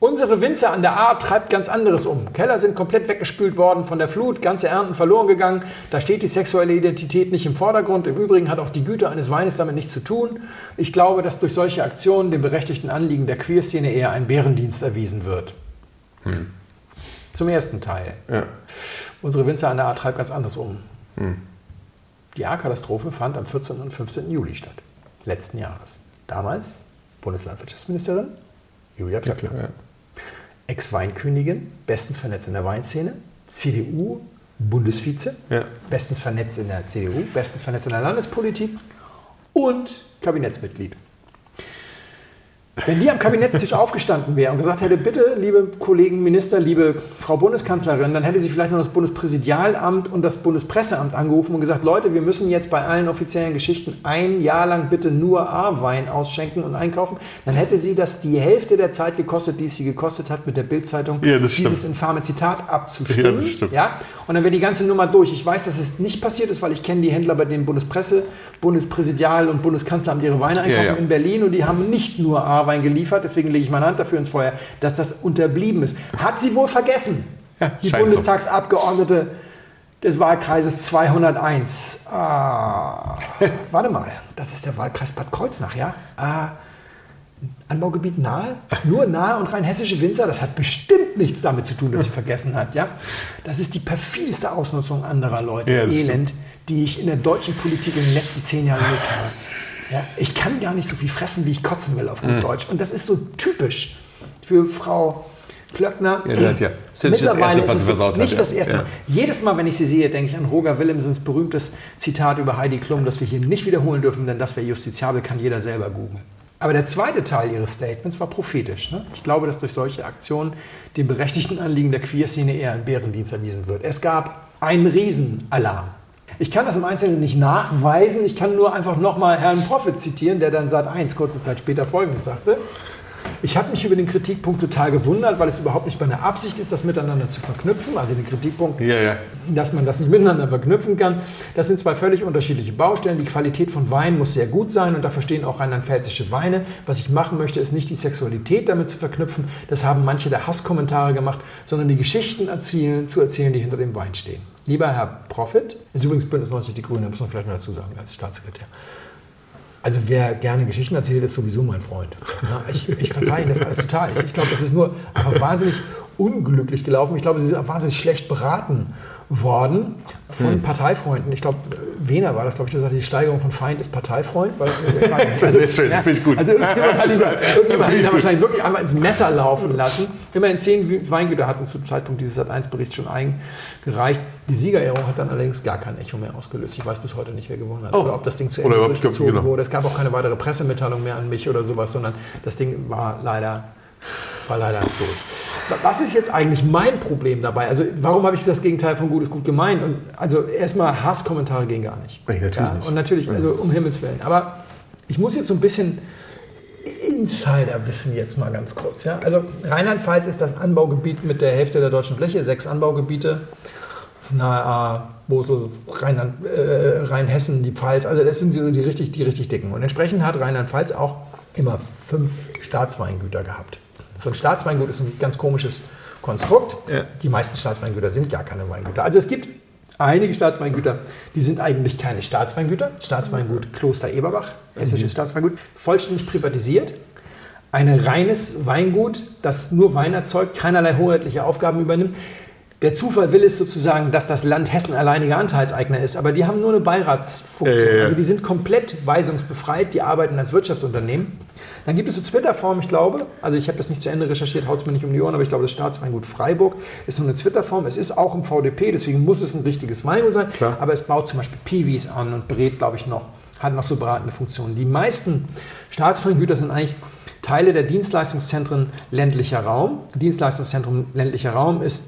Unsere Winzer an der A treibt ganz anderes um. Keller sind komplett weggespült worden von der Flut, ganze Ernten verloren gegangen. Da steht die sexuelle Identität nicht im Vordergrund. Im Übrigen hat auch die Güte eines Weines damit nichts zu tun. Ich glaube, dass durch solche Aktionen dem berechtigten Anliegen der Queerszene eher ein Bärendienst erwiesen wird. Zum ersten Teil. Ja. Unsere Winzer an der A treibt ganz anderes um. Die A-Katastrophe fand am 14. und 15. Juli statt, letzten Jahres. Damals Bundeslandwirtschaftsministerin Julia Klöckner. Ja. Ex-Weinkönigin, bestens vernetzt in der Weinszene, CDU, Bundesvize, Ja. bestens vernetzt in der CDU, bestens vernetzt in der Landespolitik und Kabinettsmitglied. Wenn die am Kabinettstisch aufgestanden wäre und gesagt hätte, bitte, liebe Kollegen Minister, liebe Frau Bundeskanzlerin, dann hätte sie vielleicht noch das Bundespräsidialamt und das Bundespresseamt angerufen und gesagt, Leute, wir müssen jetzt bei allen offiziellen Geschichten ein Jahr lang bitte nur A-Wein ausschenken und einkaufen. Dann hätte sie das die Hälfte der Zeit gekostet, die es sie gekostet hat, mit der Bildzeitung Ja, dieses infame Zitat abzustimmen. Ja, das stimmt. Ja? Und dann wäre die ganze Nummer durch. Ich weiß, dass es nicht passiert ist, weil ich kenne die Händler bei den Bundespresse, Bundespräsidial und Bundeskanzleramt ihre Weine einkaufen Ja, ja. in Berlin und die haben nicht nur A-Wein geliefert, deswegen lege ich meine Hand dafür ins Feuer, dass das unterblieben ist. Hat sie wohl vergessen, Ja, die. Bundestagsabgeordnete des Wahlkreises 201. Ah, warte mal, das ist der Wahlkreis Bad Kreuznach, ja? Ah, Anbaugebiet nahe, nur nahe und rein hessische Winzer, das hat bestimmt nichts damit zu tun, dass sie vergessen hat, ja? Das ist die perfideste Ausnutzung anderer Leute, Ja, Elend, die ich in der deutschen Politik in den letzten zehn Jahren erlebt habe. Ja, ich kann gar nicht so viel fressen, wie ich kotzen will auf gut Mhm. Deutsch. Und das ist so typisch für Frau Klöckner. Ja, hat das ist ja nicht das Mittlerweile Erste, was ist es versaut hat, nicht ja. das erste Ja. Mal. Jedes Mal, wenn ich sie sehe, denke ich an Roger Willemsens berühmtes Zitat über Heidi Klum, das wir hier nicht wiederholen dürfen, denn das wäre justiziabel, kann jeder selber googeln. Aber der zweite Teil ihres Statements war prophetisch. Ne? Ich glaube, dass durch solche Aktionen dem berechtigten Anliegen der Queerszene eher ein Bärendienst erwiesen wird. Es gab einen Riesenalarm. Ich kann das im Einzelnen nicht nachweisen, ich kann nur einfach nochmal Herrn Prophet zitieren, der dann seit 1 kurze Zeit später Folgendes sagte. Ich habe mich über den Kritikpunkt total gewundert, weil es überhaupt nicht meine Absicht ist, das miteinander zu verknüpfen. Also den Kritikpunkt, Ja, ja. dass man das nicht miteinander verknüpfen kann. Das sind zwei völlig unterschiedliche Baustellen. Die Qualität von Wein muss sehr gut sein und dafür stehen auch rheinland-pfälzische Weine. Was ich machen möchte, ist nicht die Sexualität damit zu verknüpfen. Das haben manche der Hasskommentare gemacht, sondern die Geschichten erzählen, zu erzählen, die hinter dem Wein stehen. Lieber Herr Profit, ist übrigens Bündnis 90 Die Grüne, muss man vielleicht mal dazu sagen, als Staatssekretär. Also wer gerne Geschichten erzählt, ist sowieso mein Freund. Ich, ich verzeihe Ihnen das alles total. Ich, ich glaube, das ist nur einfach wahnsinnig unglücklich gelaufen. Ich glaube, Sie sind auch wahnsinnig schlecht beraten worden von Parteifreunden. Ich glaube, Wehner war das, glaube ich, der sagte, die Steigerung von Feind ist Parteifreund. Weil, nicht, Das ist sehr schön, finde ich gut. Also irgendjemand hat ihn, irgendjemand hat ihn wahrscheinlich wirklich einmal ins Messer laufen lassen. Immerhin zehn Weingüter hatten zum Zeitpunkt dieses Sat1-Berichts schon eingereicht. Die Siegerehrung hat dann allerdings gar kein Echo mehr ausgelöst. Ich weiß bis heute nicht, wer gewonnen hat. Oh. Oder ob das Ding zu Ende durchgezogen genau. wurde. Es gab auch keine weitere Pressemitteilung mehr an mich oder sowas, sondern das Ding war leider, war leider durch. Was ist jetzt eigentlich mein Problem dabei? Also warum habe ich das Gegenteil von gut ist gut gemeint? Und also erstmal Hasskommentare gehen gar nicht. Nee, natürlich ja, nicht. Und natürlich, also um Himmels Willen. Aber ich muss jetzt so ein bisschen Insiderwissen jetzt mal ganz kurz. Ja? Also Rheinland-Pfalz ist das Anbaugebiet mit der Hälfte der deutschen Fläche, sechs Anbaugebiete. Nahe A, Mosel, Rheinland, äh, Rheinhessen, die Pfalz, also das sind die, die, richtig, die richtig dicken. Und entsprechend hat Rheinland-Pfalz auch immer fünf Staatsweingüter gehabt. So ein Staatsweingut ist ein ganz komisches Konstrukt. Ja. Die meisten Staatsweingüter sind gar keine Weingüter. Also es gibt einige Staatsweingüter, die sind eigentlich keine Staatsweingüter. Staatsweingut Kloster Eberbach, hessisches Staatsweingut, vollständig privatisiert. Ein reines Weingut, das nur Wein erzeugt, keinerlei hoheitliche Aufgaben übernimmt. Der Zufall will es sozusagen, dass das Land Hessen alleiniger Anteilseigner ist, aber die haben nur eine Beiratsfunktion. Ja. Also die sind komplett weisungsbefreit, die arbeiten als Wirtschaftsunternehmen. Dann gibt es so Twitter-Form, ich glaube, also ich habe das nicht zu Ende recherchiert, haut es mir nicht um die Ohren, aber ich glaube, das Staatsweingut Freiburg ist so eine Twitter-Form. Es ist auch im VDP, deswegen muss es ein richtiges Weingut sein, Klar. aber es baut zum Beispiel Piwis an und berät, glaube ich, noch, hat noch so beratende Funktionen. Die meisten Staatsweingüter sind eigentlich Teile der Dienstleistungszentren ländlicher Raum. Dienstleistungszentrum ländlicher Raum ist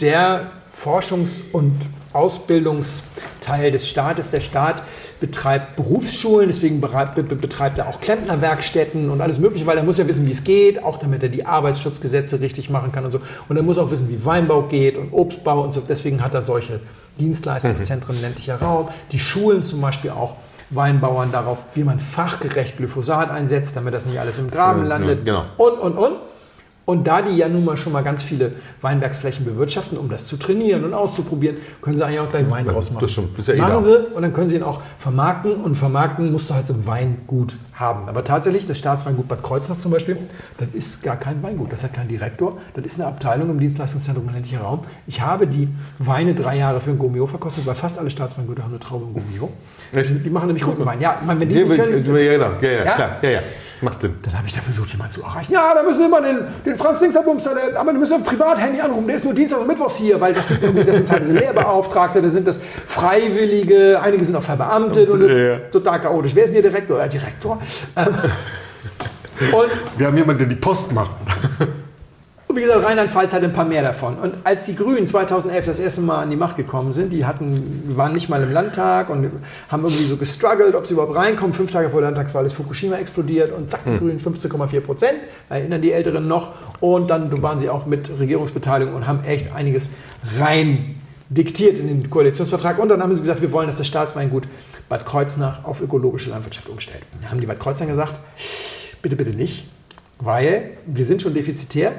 der Forschungs- und Ausbildungsteil des Staates. Der Staat betreibt Berufsschulen, deswegen betreibt er auch Klempnerwerkstätten und alles Mögliche, weil er muss ja wissen, wie es geht, auch damit er die Arbeitsschutzgesetze richtig machen kann und so. Und er muss auch wissen, wie Weinbau geht und Obstbau und so. Deswegen hat er solche Dienstleistungszentren ländlicher Raum. Die Schulen zum Beispiel auch Weinbauern darauf, wie man fachgerecht Glyphosat einsetzt, damit das nicht alles im Graben Ja, landet. genau. Und, und, und. Und da die ja nun mal schon mal ganz viele Weinbergsflächen bewirtschaften, um das zu trainieren und auszuprobieren, können sie eigentlich auch gleich Wein draus machen. das stimmt. Das ist ja machen sie und dann können sie ihn auch vermarkten und vermarkten musst du halt so ein Weingut haben. Aber tatsächlich, das Staatsweingut Bad Kreuznach zum Beispiel, das ist gar kein Weingut, das hat keinen Direktor, das ist eine Abteilung im Dienstleistungszentrum ländlicher Raum. Ich habe die Weine drei Jahre für ein Gomio verkostet, weil fast alle Staatsweingüter haben eine Traube im Gomio. Echt? Die machen nämlich guten Wein. Ja, ich meine, wenn die nicht können, ja, ja, genau. ja, ja, Ja? klar. Ja, ja. Macht Sinn. dann habe ich da versucht, jemanden zu erreichen. Ja, da müssen Sie immer den, den Franz Dingsabums, aber du müssen ein Privathandy anrufen, der ist nur Dienstags und Mittwochs hier, weil das sind, irgendwie, das sind teilweise Lehrbeauftragte, dann sind das Freiwillige, einige sind auch verbeamtet und sind Ja, total chaotisch. Wer ist denn Ihr Direktor? Ja, Direktor. Ähm, und Wir haben jemanden, der die Post macht. Und wie gesagt, Rheinland-Pfalz hat ein paar mehr davon. Und als die Grünen 2011 das erste Mal an die Macht gekommen sind, die hatten, waren nicht mal im Landtag und haben irgendwie so gestruggelt, ob sie überhaupt reinkommen. Fünf Tage vor der Landtagswahl ist Fukushima explodiert und zack, die Grünen 15,4 Prozent, erinnern die Älteren noch. Und dann waren sie auch mit Regierungsbeteiligung und haben echt einiges rein diktiert in den Koalitionsvertrag. Und dann haben sie gesagt, wir wollen, dass das Staatsweingut Bad Kreuznach auf ökologische Landwirtschaft umstellt. Da haben die Bad Kreuznach gesagt, bitte, bitte nicht, weil wir sind schon defizitär.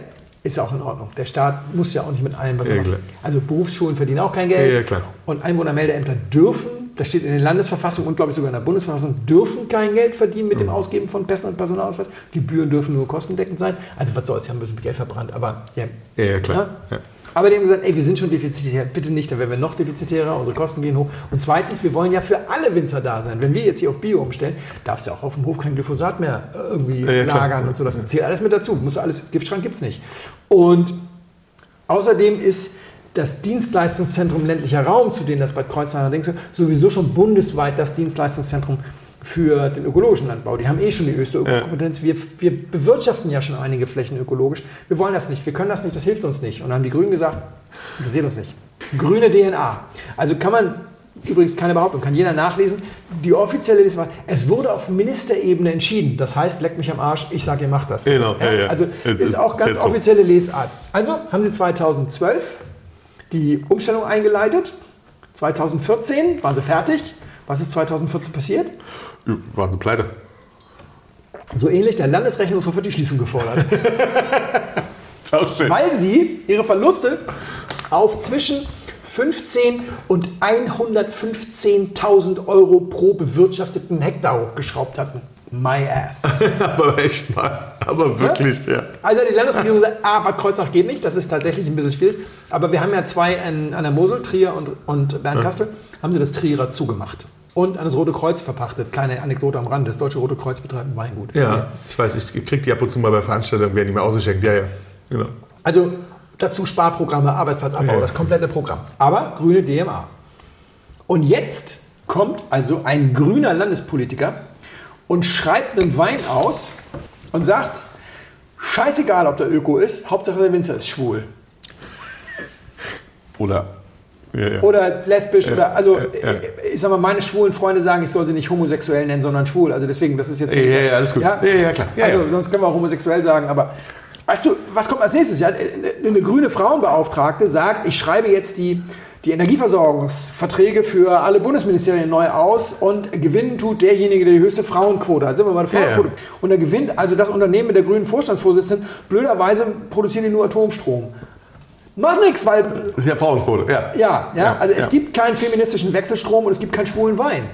Ist ja auch in Ordnung. Der Staat muss ja auch nicht mit allem, was er Ja, macht. klar. Also Berufsschulen verdienen auch kein Geld. Ja, klar. Und Einwohnermeldeämter dürfen, das steht in der Landesverfassung und glaube ich sogar in der Bundesverfassung, dürfen kein Geld verdienen mit dem Mhm. Ausgeben von Pässen und Personalausweis. Gebühren dürfen nur kostendeckend sein. Also was soll's, sie haben ein bisschen Geld verbrannt, aber ja. Ja, ja, klar. Ja. Aber die haben gesagt, ey, wir sind schon defizitär, bitte nicht, dann werden wir noch defizitärer, unsere Kosten gehen hoch. Und zweitens, wir wollen ja für alle Winzer da sein. Wenn wir jetzt hier auf Bio umstellen, darf es ja auch auf dem Hof kein Glyphosat mehr äh, irgendwie Ja, ja, klar. lagern und so. Das zählt alles mit dazu. Muss alles, Giftschrank gibt es nicht. Und außerdem ist das Dienstleistungszentrum ländlicher Raum, zu dem das Bad Kreuznach denkt, sowieso schon bundesweit das Dienstleistungszentrum für den ökologischen Landbau. Die haben eh schon die höchste Ökokompetenz. Wir, wir bewirtschaften ja schon einige Flächen ökologisch. Wir wollen das nicht, wir können das nicht, das hilft uns nicht. Und dann haben die Grünen gesagt, interessiert uns nicht. Grüne DNA. Also kann man, übrigens keine Behauptung, kann jeder nachlesen, die offizielle Liste war, es wurde auf Ministerebene entschieden. Das heißt, leck mich am Arsch, ich sage, ihr macht das. Genau, ja, ja. Also Es ist auch ganz offizielle Lesart. Also haben sie 2012 die Umstellung eingeleitet. 2014 waren sie fertig. Was ist 2014 passiert? Ja, Waren sie pleite. So ähnlich, der Landesrechnungshof hat die Schließung gefordert. Weil sie ihre Verluste auf zwischen 15 und 115.000 Euro pro bewirtschafteten Hektar hochgeschraubt hatten. My ass. Aber echt mal. Aber wirklich, ja. Also hat die Landesregierung gesagt, ah, Bad Kreuznach geht nicht, das ist tatsächlich ein bisschen schwierig. Aber wir haben ja zwei an, an der Mosel, Trier und, und Bernkastel, haben sie das Trierer zugemacht. Und an das Rote Kreuz verpachtet. Kleine Anekdote am Rand. Das Deutsche Rote Kreuz betreibt ein Weingut. Ja, ich weiß, ich krieg die ab und zu mal bei Veranstaltungen, werden die mir ausgeschenkt. Ja, ja. Genau. Also dazu Sparprogramme, Arbeitsplatzabbau, Ja. das komplette Programm. Aber grüne DMA. Und jetzt kommt also ein grüner Landespolitiker und schreibt einen Wein aus und sagt, scheißegal, ob der Öko ist, Hauptsache der Winzer ist schwul. Oder. Ja, ja. Oder lesbisch oder, also, äh, ich sag mal, meine schwulen Freunde sagen, ich soll sie nicht homosexuell nennen, sondern schwul. Also deswegen, das ist jetzt. Ja, ja, ja, alles gut. Ja, ja, klar. Also, sonst können wir auch homosexuell sagen, aber. Weißt du, was kommt als nächstes? Ja, eine, eine grüne Frauenbeauftragte sagt, ich schreibe jetzt die, die Energieversorgungsverträge für alle Bundesministerien neu aus und gewinnen tut derjenige, der die höchste Frauenquote hat. Sind wir mal eine Ja, ja. Frauenquote. Und der gewinnt also das Unternehmen mit der grünen Vorstandsvorsitzenden. Blöderweise produzieren die nur Atomstrom. Macht nichts, weil Das ist ja Frauenquote, ja. ja, ja, Ja, also es ja. gibt keinen feministischen Wechselstrom und es gibt keinen schwulen Wein.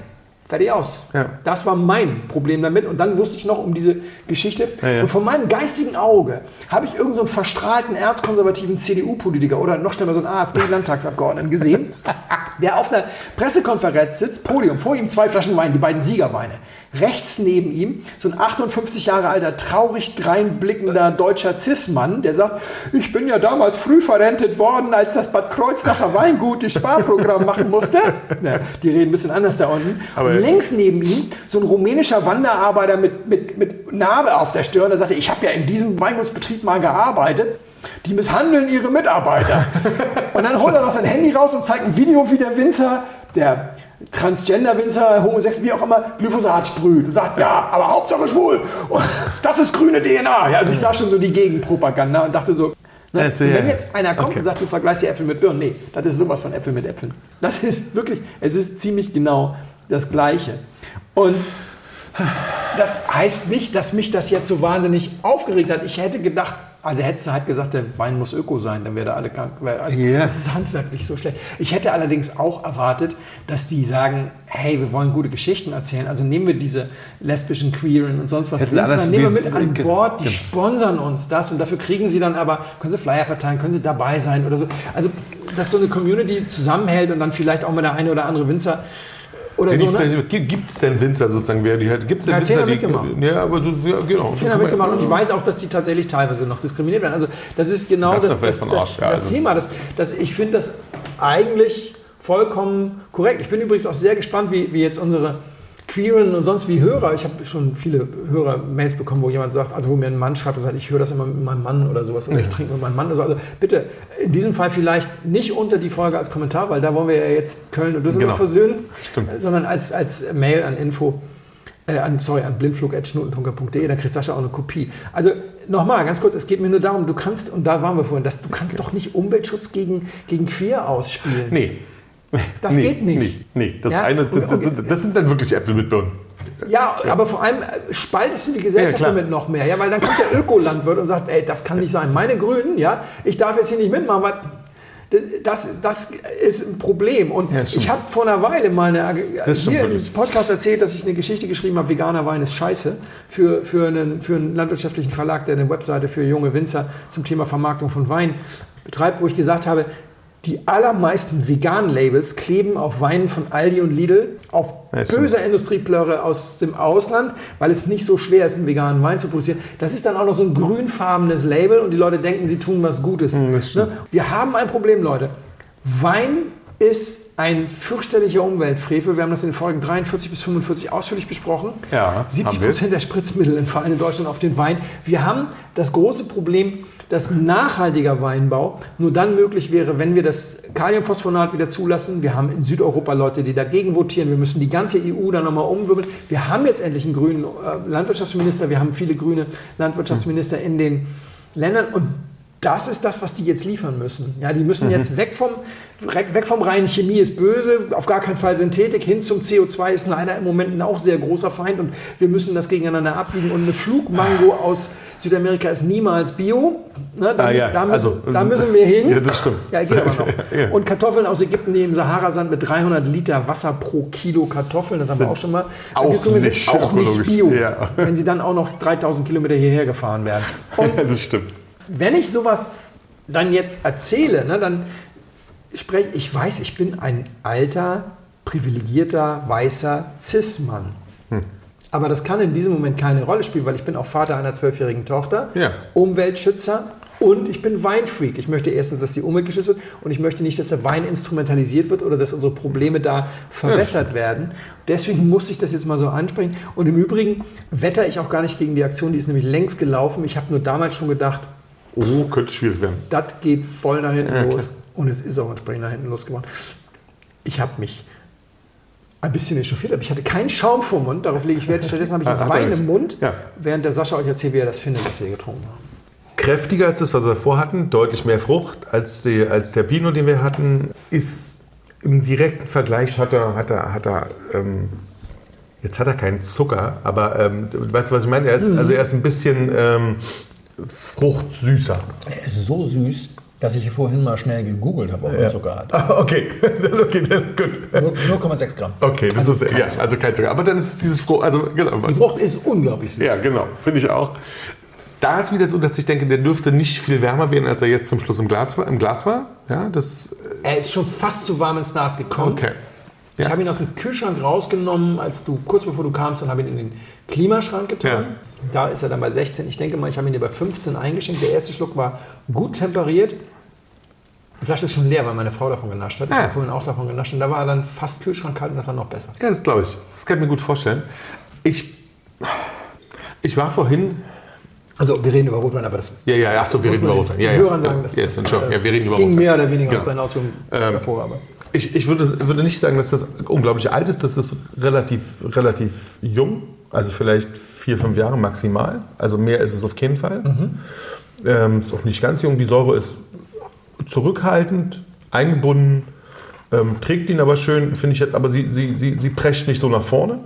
Fertig aus. Ja. Das war mein Problem damit. Und dann wusste ich noch um diese Geschichte. Und von meinem geistigen Auge habe ich irgendeinen so einen verstrahlten, erzkonservativen CDU-Politiker oder noch schlimmer so einen AfD-Landtagsabgeordneten gesehen, der auf einer Pressekonferenz sitzt, Podium, vor ihm zwei Flaschen Wein, die beiden Siegerweine. Rechts neben ihm so ein 58 Jahre alter, traurig dreinblickender deutscher Cis-Mann, der sagt, ich bin ja damals früh verrentet worden, als das Bad Kreuznacher Weingut das Sparprogramm machen musste. Ne, die reden ein bisschen anders da unten. Aber- Und links neben ihm so ein rumänischer Wanderarbeiter mit, mit, mit Narbe auf der Stirn, der sagte, ich habe ja in diesem Weingutsbetrieb mal gearbeitet. Die misshandeln ihre Mitarbeiter. und dann holt er noch sein Handy raus und zeigt ein Video, wie der Winzer, der Transgender-Winzer, homosexuell, wie auch immer, Glyphosat sprüht und sagt, ja, aber Hauptsache schwul. Und das ist grüne DNA. Ja, also ich sah schon so die Gegenpropaganda und dachte so, ne, Also, und wenn jetzt einer kommt Okay. und sagt, du vergleichst die Äpfel mit Birnen, nee, das ist sowas von Äpfel mit Äpfeln. Das ist wirklich, es ist ziemlich genau das Gleiche. Und das heißt nicht, dass mich das jetzt so wahnsinnig aufgeregt hat. Ich hätte gedacht, also hättest du halt gesagt, der Wein muss öko sein, dann wäre da alle krank. Also Ja. Das ist handwerklich so schlecht. Ich hätte allerdings auch erwartet, dass die sagen, hey, wir wollen gute Geschichten erzählen. Also nehmen wir diese lesbischen, queeren und sonst was. Winzer, nehmen wir mit an Bord, die genau. sponsern uns das und dafür kriegen sie dann aber, können sie Flyer verteilen, können sie dabei sein oder so. Also, dass so eine Community zusammenhält und dann vielleicht auch mal der eine oder andere Winzer oder Ja, so. Ne? Gibt es denn Winzer sozusagen? Wer die halt, gibt's denn Ja, Winzer, die. mitgemacht. Ja, aber so, ja, genau. So mitgemacht und ich weiß auch, dass die tatsächlich teilweise noch diskriminiert werden. Also das ist genau Das das, das, das, Arsch, ja, das also Thema. Das, das, ich finde das eigentlich vollkommen korrekt. Ich bin übrigens auch sehr gespannt, wie, wie jetzt unsere Queeren und sonst wie Hörer, ich habe schon viele Hörer-Mails bekommen, wo jemand sagt, also wo mir ein Mann schreibt und sagt, ich höre das immer mit meinem Mann oder sowas oder ich trinke mit meinem Mann oder so. Also bitte, in diesem Fall vielleicht nicht unter die Folge als Kommentar, weil da wollen wir ja jetzt Köln und Düsseldorf Genau. versöhnen, Stimmt. sondern als, als Mail an Info. äh, an, sorry, an blindflug.schnutentunker.de, dann kriegt Sascha auch eine Kopie. Also nochmal, ganz kurz, es geht mir nur darum, du kannst, und da waren wir vorhin, dass, du kannst doch nicht Umweltschutz gegen, gegen Queer ausspielen. Nee. Das nee, geht nicht. Nee, nee. Das, Ja, eine, das, okay. das, sind dann wirklich Äpfel mit Birnen. Ja, aber vor allem äh, spaltest du die Gesellschaft Ja, damit noch mehr. Ja, weil dann kommt der Ökolandwirt und sagt, ey, das kann nicht sein. Meine Grünen, ja, ich darf jetzt hier nicht mitmachen, weil das, das ist ein Problem. Und Ja, ich habe vor einer Weile mal eine, hier im. Podcast erzählt, dass ich eine Geschichte geschrieben habe, veganer Wein ist scheiße, für, für, einen, für einen landwirtschaftlichen Verlag, der eine Webseite für junge Winzer zum Thema Vermarktung von Wein betreibt, wo ich gesagt habe, die allermeisten veganen Labels kleben auf Weinen von Aldi und Lidl auf Ja, stimmt. böse Industrieplörre aus dem Ausland, weil es nicht so schwer ist, einen veganen Wein zu produzieren. Das ist dann auch noch so ein grünfarbenes Label und die Leute denken, sie tun was Gutes. Hm. Ne? Wir haben ein Problem, Leute. Wein ist ein fürchterlicher Umweltfrevel. Wir haben das in den Folgen 43 bis 45 ausführlich besprochen. Ja, 70 haben wir. Prozent der Spritzmittel entfallen in Deutschland auf den Wein. Wir haben das große Problem, dass nachhaltiger Weinbau nur dann möglich wäre, wenn wir das Kaliumphosphonat wieder zulassen. Wir haben in Südeuropa Leute, die dagegen votieren. Wir müssen die ganze EU dann nochmal umwirbeln. Wir haben jetzt endlich einen grünen äh, Landwirtschaftsminister. Wir haben viele grüne Landwirtschaftsminister in den Ländern. Und das ist das, was die jetzt liefern müssen. Ja, die müssen jetzt weg vom, weg vom reinen Chemie ist böse, auf gar keinen Fall Synthetik, hin zum CO2 ist leider im Moment ein auch sehr großer Feind und wir müssen das gegeneinander abwiegen. Und eine Flugmango aus Südamerika ist niemals Bio. Ne, da, Ah, ja, da, müssen, also, da müssen wir hin. Ja, das stimmt. Ja, geht aber noch. Ja. Und Kartoffeln aus Ägypten, die im Sahara-Sand mit 300 Liter Wasser pro Kilo Kartoffeln, das haben wir auch schon mal. auch nicht auch nicht. Bio, Ja. wenn sie dann auch noch 3000 Kilometer hierher gefahren werden. Und Ja, das stimmt. Wenn ich sowas dann jetzt erzähle, ne, dann spreche ich, weiß, ich bin ein alter, privilegierter, weißer Cis-Mann. Hm. Aber das kann in diesem Moment keine Rolle spielen, weil ich bin auch Vater einer zwölfjährigen Tochter, Ja. Umweltschützer und ich bin Weinfreak. Ich möchte erstens, dass die Umwelt geschützt wird und ich möchte nicht, dass der Wein instrumentalisiert wird oder dass unsere Probleme da verwässert werden. Deswegen musste ich das jetzt mal so ansprechen. Und im Übrigen wetter ich auch gar nicht gegen die Aktion, die ist nämlich längst gelaufen. Ich habe nur damals schon gedacht, Oh, könnte schwierig werden. das geht voll nach hinten Ja, los. klar. Und es ist auch entsprechend nach hinten losgeworden. Ich habe mich ein bisschen echauffiert, aber ich hatte keinen Schaum vor Mund. Darauf lege ich Wert. Stattdessen habe ich jetzt Hat er Wein im Mund, Ja. während der Sascha euch erzählt, wie er das findet, was wir getrunken haben. Kräftiger als das, was wir davor hatten, deutlich mehr Frucht als, die, als der Pinot, den wir hatten, ist im direkten Vergleich hat er, hat er, hat er ähm, jetzt hat er keinen Zucker, aber ähm, weißt du, was ich meine? Er ist, also er ist ein bisschen ähm, fruchtsüßer. Er ist so süß, dass ich vorhin mal schnell gegoogelt habe, ob er Zucker hat. Ah, Okay, okay, gut. 0,6 Gramm. Okay, das ist ja, also kein Zucker. Aber dann ist es dieses Frucht, also genau. Die Frucht ist unglaublich süß. Ja, genau, finde ich auch. Da ist wieder so, dass ich denke, der dürfte nicht viel wärmer werden, als er jetzt zum Schluss im Glas war. Im Glas war. Ja, das, Er ist schon fast zu warm ins Glas gekommen. okay. Ich Ja. habe ihn aus dem Kühlschrank rausgenommen, als du kurz bevor du kamst und habe ihn in den Klimaschrank getan. Ja. Da ist er dann bei 16. Ich denke mal, ich habe ihn dir bei 15 eingeschenkt. Der erste Schluck war gut temperiert. Die Flasche ist schon leer, weil meine Frau davon genascht hat. Ich Ah. habe vorhin auch davon genascht. Und da war er dann fast kühlschrankkalt und das war noch besser. Ja, das glaube ich. Das kann ich mir gut vorstellen. Ich, ich war vorhin. Also wir reden über Rotwein, aber das Ja, ja, ach so, wir reden über Rotwein. Ja, ja. Hörern sagen, das ja, yes, Entschuldigung. ja, wir reden über ging Rotwein. mehr oder weniger Genau. aus seinen Ausführungen Ähm, hervor. Aber Ich, ich würde, würde nicht sagen, dass das unglaublich alt ist. Das ist relativ, relativ jung. Also vielleicht vier, fünf Jahre maximal. Also mehr ist es auf keinen Fall. Ähm, ist auch nicht ganz jung. Die Säure ist zurückhaltend, eingebunden, ähm, trägt ihn aber schön, finde ich jetzt. Aber sie, sie, sie, sie prescht nicht so nach vorne.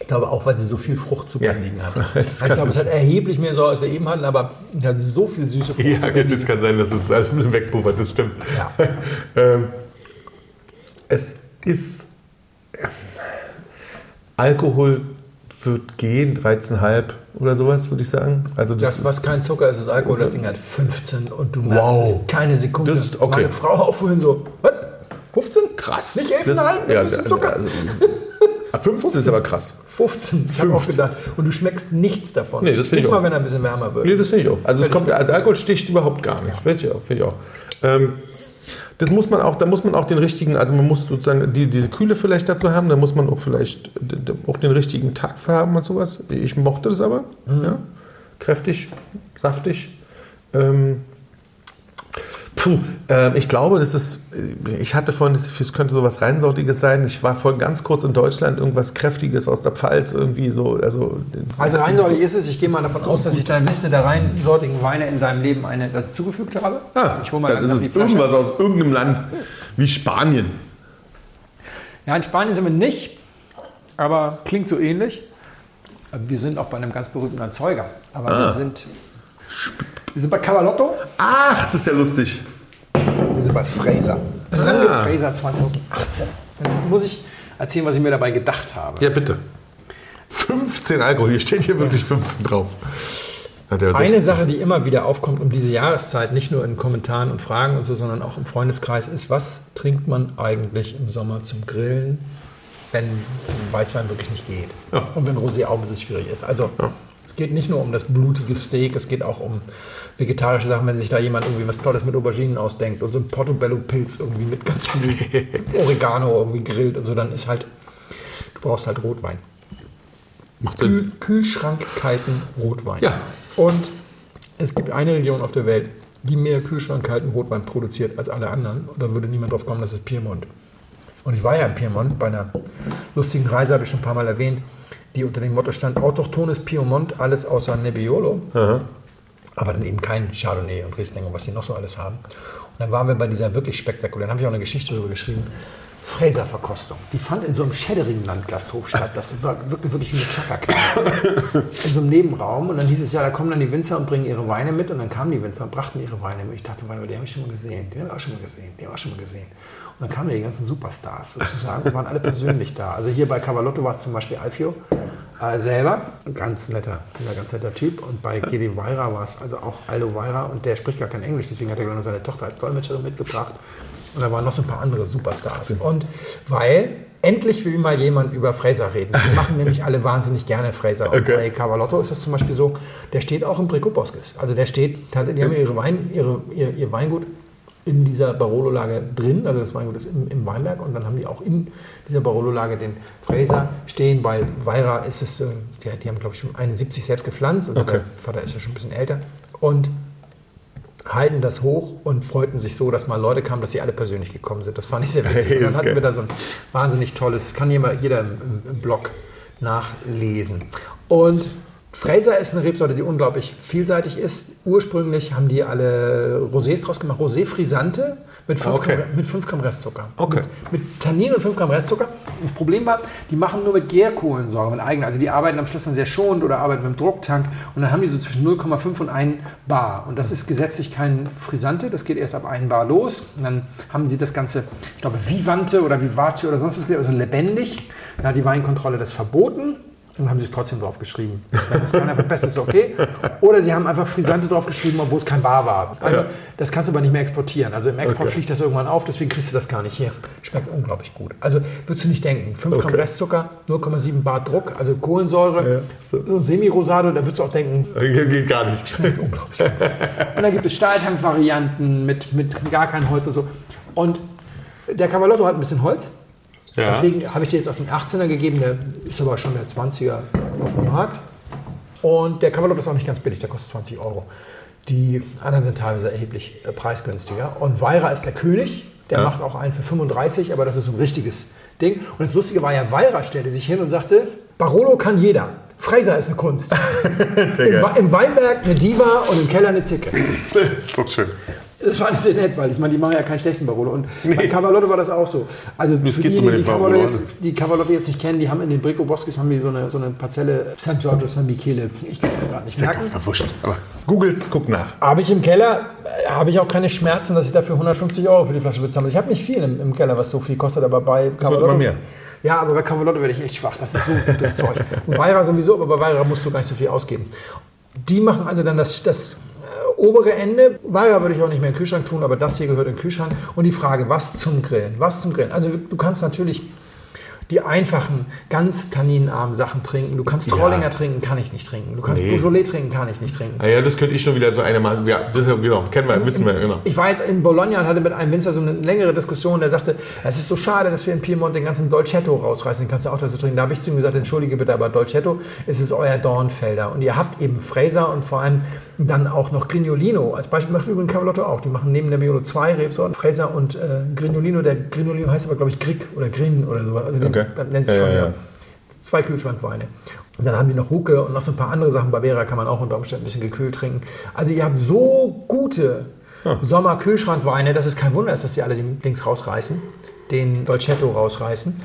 ich glaube auch, weil sie so viel Frucht zu Ja. bändigen hat. Ich glaube, es hat erheblich mehr Säure, als wir eben hatten, aber hat so viel süße Frucht. Ja, jetzt kann sein, dass es alles ein bisschen wegpuffert, das stimmt. Ja. ähm, es ist. äh, Alkohol wird gehen, 13,5 oder sowas, würde ich sagen. Also das, Das, was kein Zucker ist, ist Alkohol. Das Ding hat 15 und du merkst Wow. es keine Sekunde. Das ist okay. Meine Frau auch vorhin so, was? 15? krass. Nicht 11,5 Das- mit ein bisschen Zucker? Also, ab 15 ist aber krass. 15. Ich habe auch gedacht. Und du schmeckst nichts davon. Nee, das finde ich Nicht mal, auch. wenn er ein bisschen wärmer wird. Nee, das finde ich auch. Also es kommt, also Alkohol sticht überhaupt gar nicht. Finde ich auch. Finde ich auch. Ähm, das muss man auch, da muss man auch den richtigen, also man muss sozusagen die, diese Kühle vielleicht dazu haben, da muss man auch vielleicht auch den richtigen Tag für haben und sowas. Ich mochte das aber. Ja. Kräftig, saftig. Ähm, Puh, äh, ich glaube, das ist, ich hatte vorhin, es könnte sowas Reinsortiges sein. Ich war vorhin ganz kurz in Deutschland, irgendwas Kräftiges aus der Pfalz, irgendwie so. Also, Also reinsortig ist es. Ich gehe mal davon aus, dass ich deine Liste der reinsortigen Weine in deinem Leben eine dazugefügt habe. ah, ich hole mal dann ist die es irgendwas aus irgendeinem Land wie Spanien. Ja, in Spanien sind wir nicht, aber klingt so ähnlich. Wir sind auch bei einem ganz berühmten Erzeuger. Aber Ah. wir sind, wir sind bei Cavalotto, Ach, das ist ja lustig. Wir sind bei Fraser. Lange Fraser 2018. Jetzt muss ich erzählen, was ich mir dabei gedacht habe. Ja, bitte. 15 Alkohol, hier steht hier wirklich 15 drauf. Eine 16. Sache, die immer wieder aufkommt um diese Jahreszeit, nicht nur in Kommentaren und Fragen und so, sondern auch im Freundeskreis, ist, was trinkt man eigentlich im Sommer zum Grillen, wenn Weißwein wirklich nicht geht? Ja. Und wenn Rosé auch ein bisschen schwierig ist. Also es geht nicht nur um das blutige Steak, es geht auch um vegetarische Sachen, wenn sich da jemand irgendwie was Tolles mit Auberginen ausdenkt und so ein Portobello-Pilz irgendwie mit ganz viel Oregano irgendwie grillt und so, dann ist halt, du brauchst halt Rotwein. Macht Sinn. Kühl, Kühlschrankkalten Rotwein. Ja. Und es gibt eine Region auf der Welt, die mehr Kühlschrankkalten Rotwein produziert als alle anderen. Und da würde niemand drauf kommen, das ist Piemont. Und ich war ja in Piemont bei einer lustigen Reise, habe ich schon ein paar Mal erwähnt, die unter dem Motto stand, autochthones Piemont, alles außer Nebbiolo. Aber dann eben kein Chardonnay und Riesling und was die noch so alles haben. Und dann waren wir bei dieser wirklich spektakulären, habe ich auch eine Geschichte darüber geschrieben, Fräserverkostung. Die fand in so einem Schädderingland-Gasthof statt. Das war wirklich, wirklich wie eine chaka In so einem Nebenraum. Und dann hieß es, ja, da kommen dann die Winzer und bringen ihre Weine mit. Und dann kamen die Winzer und brachten ihre Weine mit. Ich dachte, warte mal, die habe ich schon mal gesehen. Die habe ich auch schon mal gesehen. Die habe ich auch schon mal gesehen. Und dann kamen die ganzen Superstars sozusagen und waren alle persönlich da. Also hier bei Cavalotto war es zum Beispiel Alfio äh, selber, ganz netter, ein ganz netter Typ. Und bei Gedi Weira war es also auch Aldo Weira und der spricht gar kein Englisch, deswegen hat er nur seine Tochter als Dolmetscherin mitgebracht. Und da waren noch so ein paar andere Superstars. Und weil endlich will mal jemand über Fraser reden. Die machen nämlich alle wahnsinnig gerne Fraser. Und Okay. bei Cavalotto ist es zum Beispiel so, der steht auch im Brico Bosques. Also der steht tatsächlich, die haben ihre Wein, ihre, ihr, ihr Weingut in dieser Barolo-Lage drin, also das Weingut ist im, im Weinberg und dann haben die auch in dieser Barolo-Lage den Fraser stehen. Bei Weira ist es, äh, die, die haben glaube ich schon 71 selbst gepflanzt, also Okay. der Vater ist ja schon ein bisschen älter und halten das hoch und freuten sich so, dass mal Leute kamen, dass sie alle persönlich gekommen sind. Das fand ich sehr witzig. Und dann hatten wir da so ein wahnsinnig tolles, kann jeder, jeder im, im Blog nachlesen. Und Fraser ist eine Rebsorte, die unglaublich vielseitig ist. Ursprünglich haben die alle Rosés draus gemacht, Rosé Frisante mit 5 Okay. Gramm, mit 5 Gramm Restzucker. Okay. Mit, mit Tannin und 5 Gramm Restzucker. Das Problem war, die machen nur mit Gärkohlensäure, mit eigenen. Also die arbeiten am Schluss dann sehr schonend oder arbeiten mit dem Drucktank und dann haben die so zwischen 0,5 und 1 Bar. Und das ist gesetzlich kein Frisante, das geht erst ab 1 Bar los. Und dann haben sie das Ganze, ich glaube, Vivante oder Vivace oder sonst was, also lebendig. Da hat die Weinkontrolle das verboten. Und haben sie es trotzdem drauf geschrieben. Dann ist keiner Bestes ist okay. Oder sie haben einfach Frisante drauf geschrieben, obwohl es kein Bar war. Also, das kannst du aber nicht mehr exportieren. Also im Export Okay. fliegt das irgendwann auf, deswegen kriegst du das gar nicht hier. Schmeckt unglaublich gut. Also würdest du nicht denken. 5 Gramm Okay. Restzucker, 0,7 Bar Druck, also Kohlensäure, Ja. so Semi-Rosado, da würdest du auch denken, Geht geht gar nicht. schmeckt unglaublich gut. Und dann gibt es Stahltank-Varianten mit, mit gar kein Holz und so. Und der Cavalotto hat ein bisschen Holz. Ja. Deswegen habe ich dir jetzt auf den 18er gegeben, der ist aber schon der 20er auf dem Markt. Und der Cavalotto ist auch nicht ganz billig, der kostet 20 Euro. Die anderen sind teilweise erheblich äh, preisgünstiger. Und Weira ist der König, der Ja. macht auch einen für 35, aber das ist so ein richtiges Ding. Und das Lustige war ja, Weira stellte sich hin und sagte, Barolo kann jeder. Fraser ist eine Kunst. Im Weinberg eine Diva und im Keller eine Zicke. so schön. Das fand ich sehr nett, weil ich meine, die machen ja keinen schlechten Barolo. Und bei Cavalotto war das auch so. Also für geht die, die, Barolo, jetzt, die Cavalotto jetzt nicht kennen, die haben in den Brico Bosques haben die so eine, so eine Parzelle San Giorgio San Michele. Ich kann es mir gerade nicht merken. Verwuscht. Aber googles, guck nach. Habe ich im Keller, äh, habe ich auch keine Schmerzen, dass ich dafür 150 Euro für die Flasche bezahle. Ich habe nicht viel im, im Keller, was so viel kostet, aber bei Cavalotto... immer mehr. Ja, aber bei Cavalotto werde ich echt schwach. Das ist so gutes Zeug. Und Weira sowieso, aber bei Weira musst du gar nicht so viel ausgeben. Die machen also dann das, das obere Ende. Weira würde ich auch nicht mehr in den Kühlschrank tun, aber das hier gehört in den Kühlschrank. Und die Frage, was zum Grillen? Was zum Grillen? Also du kannst natürlich die einfachen, ganz tanninarmen Sachen trinken. Du kannst Trollinger trinken, kann ich nicht trinken. Du kannst Nee. Beaujolais trinken, kann ich nicht trinken. Ah ja, das könnte ich schon wieder so eine machen. Ja, das ist ja, genau, kennen wir, wissen wir, genau. Ich war jetzt in Bologna und hatte mit einem Winzer so eine längere Diskussion, der sagte, es ist so schade, dass wir in Piemont den ganzen Dolcetto rausreißen, den kannst du auch dazu trinken. Da habe ich zu ihm gesagt, entschuldige bitte, aber Dolcetto, es ist euer Dornfelder. Und ihr habt eben Fraser und vor allem dann auch noch Grignolino. Als Beispiel macht übrigens Cavalotto auch. Die machen neben der Miolo zwei Rebsorten, Fraser und äh, Grignolino. Der Grignolino heißt aber, glaube ich, Grig oder Grin oder sowas. Also den, Okay. Das nennt sich Ja, schon, ja, ja. ja. Zwei Kühlschrankweine. Und dann haben die noch Ruke und noch so ein paar andere Sachen. Bavera kann man auch unter Umständen ein bisschen gekühlt trinken. Also ihr habt so gute Sommer-Kühlschrankweine, dass es kein Wunder ist, dass die alle den Dings rausreißen, den Dolcetto rausreißen.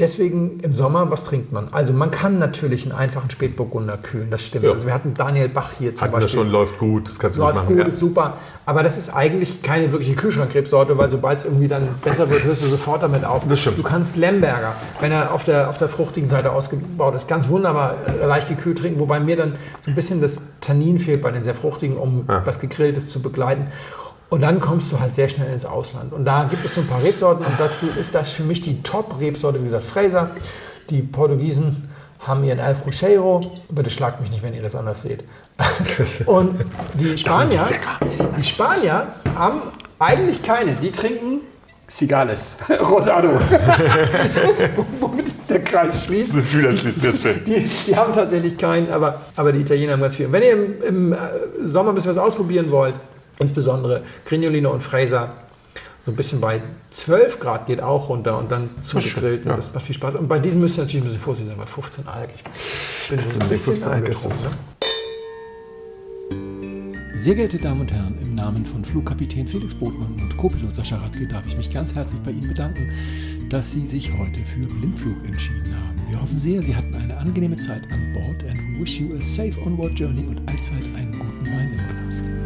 Deswegen im Sommer, was trinkt man? Also man kann natürlich einen einfachen Spätburgunder kühlen, das stimmt. Ja. Also wir hatten Daniel Bach hier zum Hatten Beispiel. schon, läuft gut, das kannst du Läuft gut gut, machen. ist super. Aber das ist eigentlich keine wirkliche Kühlschrankrebsorte, weil sobald es irgendwie dann besser wird, hörst du sofort damit auf. Das stimmt. Du kannst Lemberger, wenn er auf der, auf der fruchtigen Seite ausgebaut ist, ganz wunderbar äh, leicht gekühlt trinken, wobei mir dann so ein bisschen das Tannin fehlt bei den sehr fruchtigen, um was Gegrilltes zu begleiten. Und dann kommst du halt sehr schnell ins Ausland. Und da gibt es so ein paar Rebsorten und dazu ist das für mich die Top-Rebsorte, wie gesagt, Fraser. Die Portugiesen haben ihren El Cruzeiro. Bitte schlagt mich nicht, wenn ihr das anders seht. Und die Spanier, die Spanier haben eigentlich keine. Die trinken Cigales, Rosado. Womit der Kreis schließt. Das ist wieder schließt, das schön. Die, die haben tatsächlich keinen, aber, aber die Italiener haben ganz viel. Und wenn ihr im, im äh, Sommer ein bisschen was ausprobieren wollt, insbesondere Grignolino und Fraser, so ein bisschen bei 12 Grad geht auch runter und dann zugegrillt. ja. Das macht viel Spaß. Und bei diesem müsst ihr natürlich ein bisschen vorsichtig sein, bei 15 Alk. Ich bin so ein bisschen 15 Alk ist angetrunken. Ne? Sehr geehrte Damen und Herren, im Namen von Flugkapitän Felix Botmann und Co-Pilot Sascha Radke darf ich mich ganz herzlich bei Ihnen bedanken, dass Sie sich heute für Blindflug entschieden haben. Wir hoffen sehr, Sie hatten eine angenehme Zeit an Bord and we wish you a safe onward journey und allzeit einen guten Wein im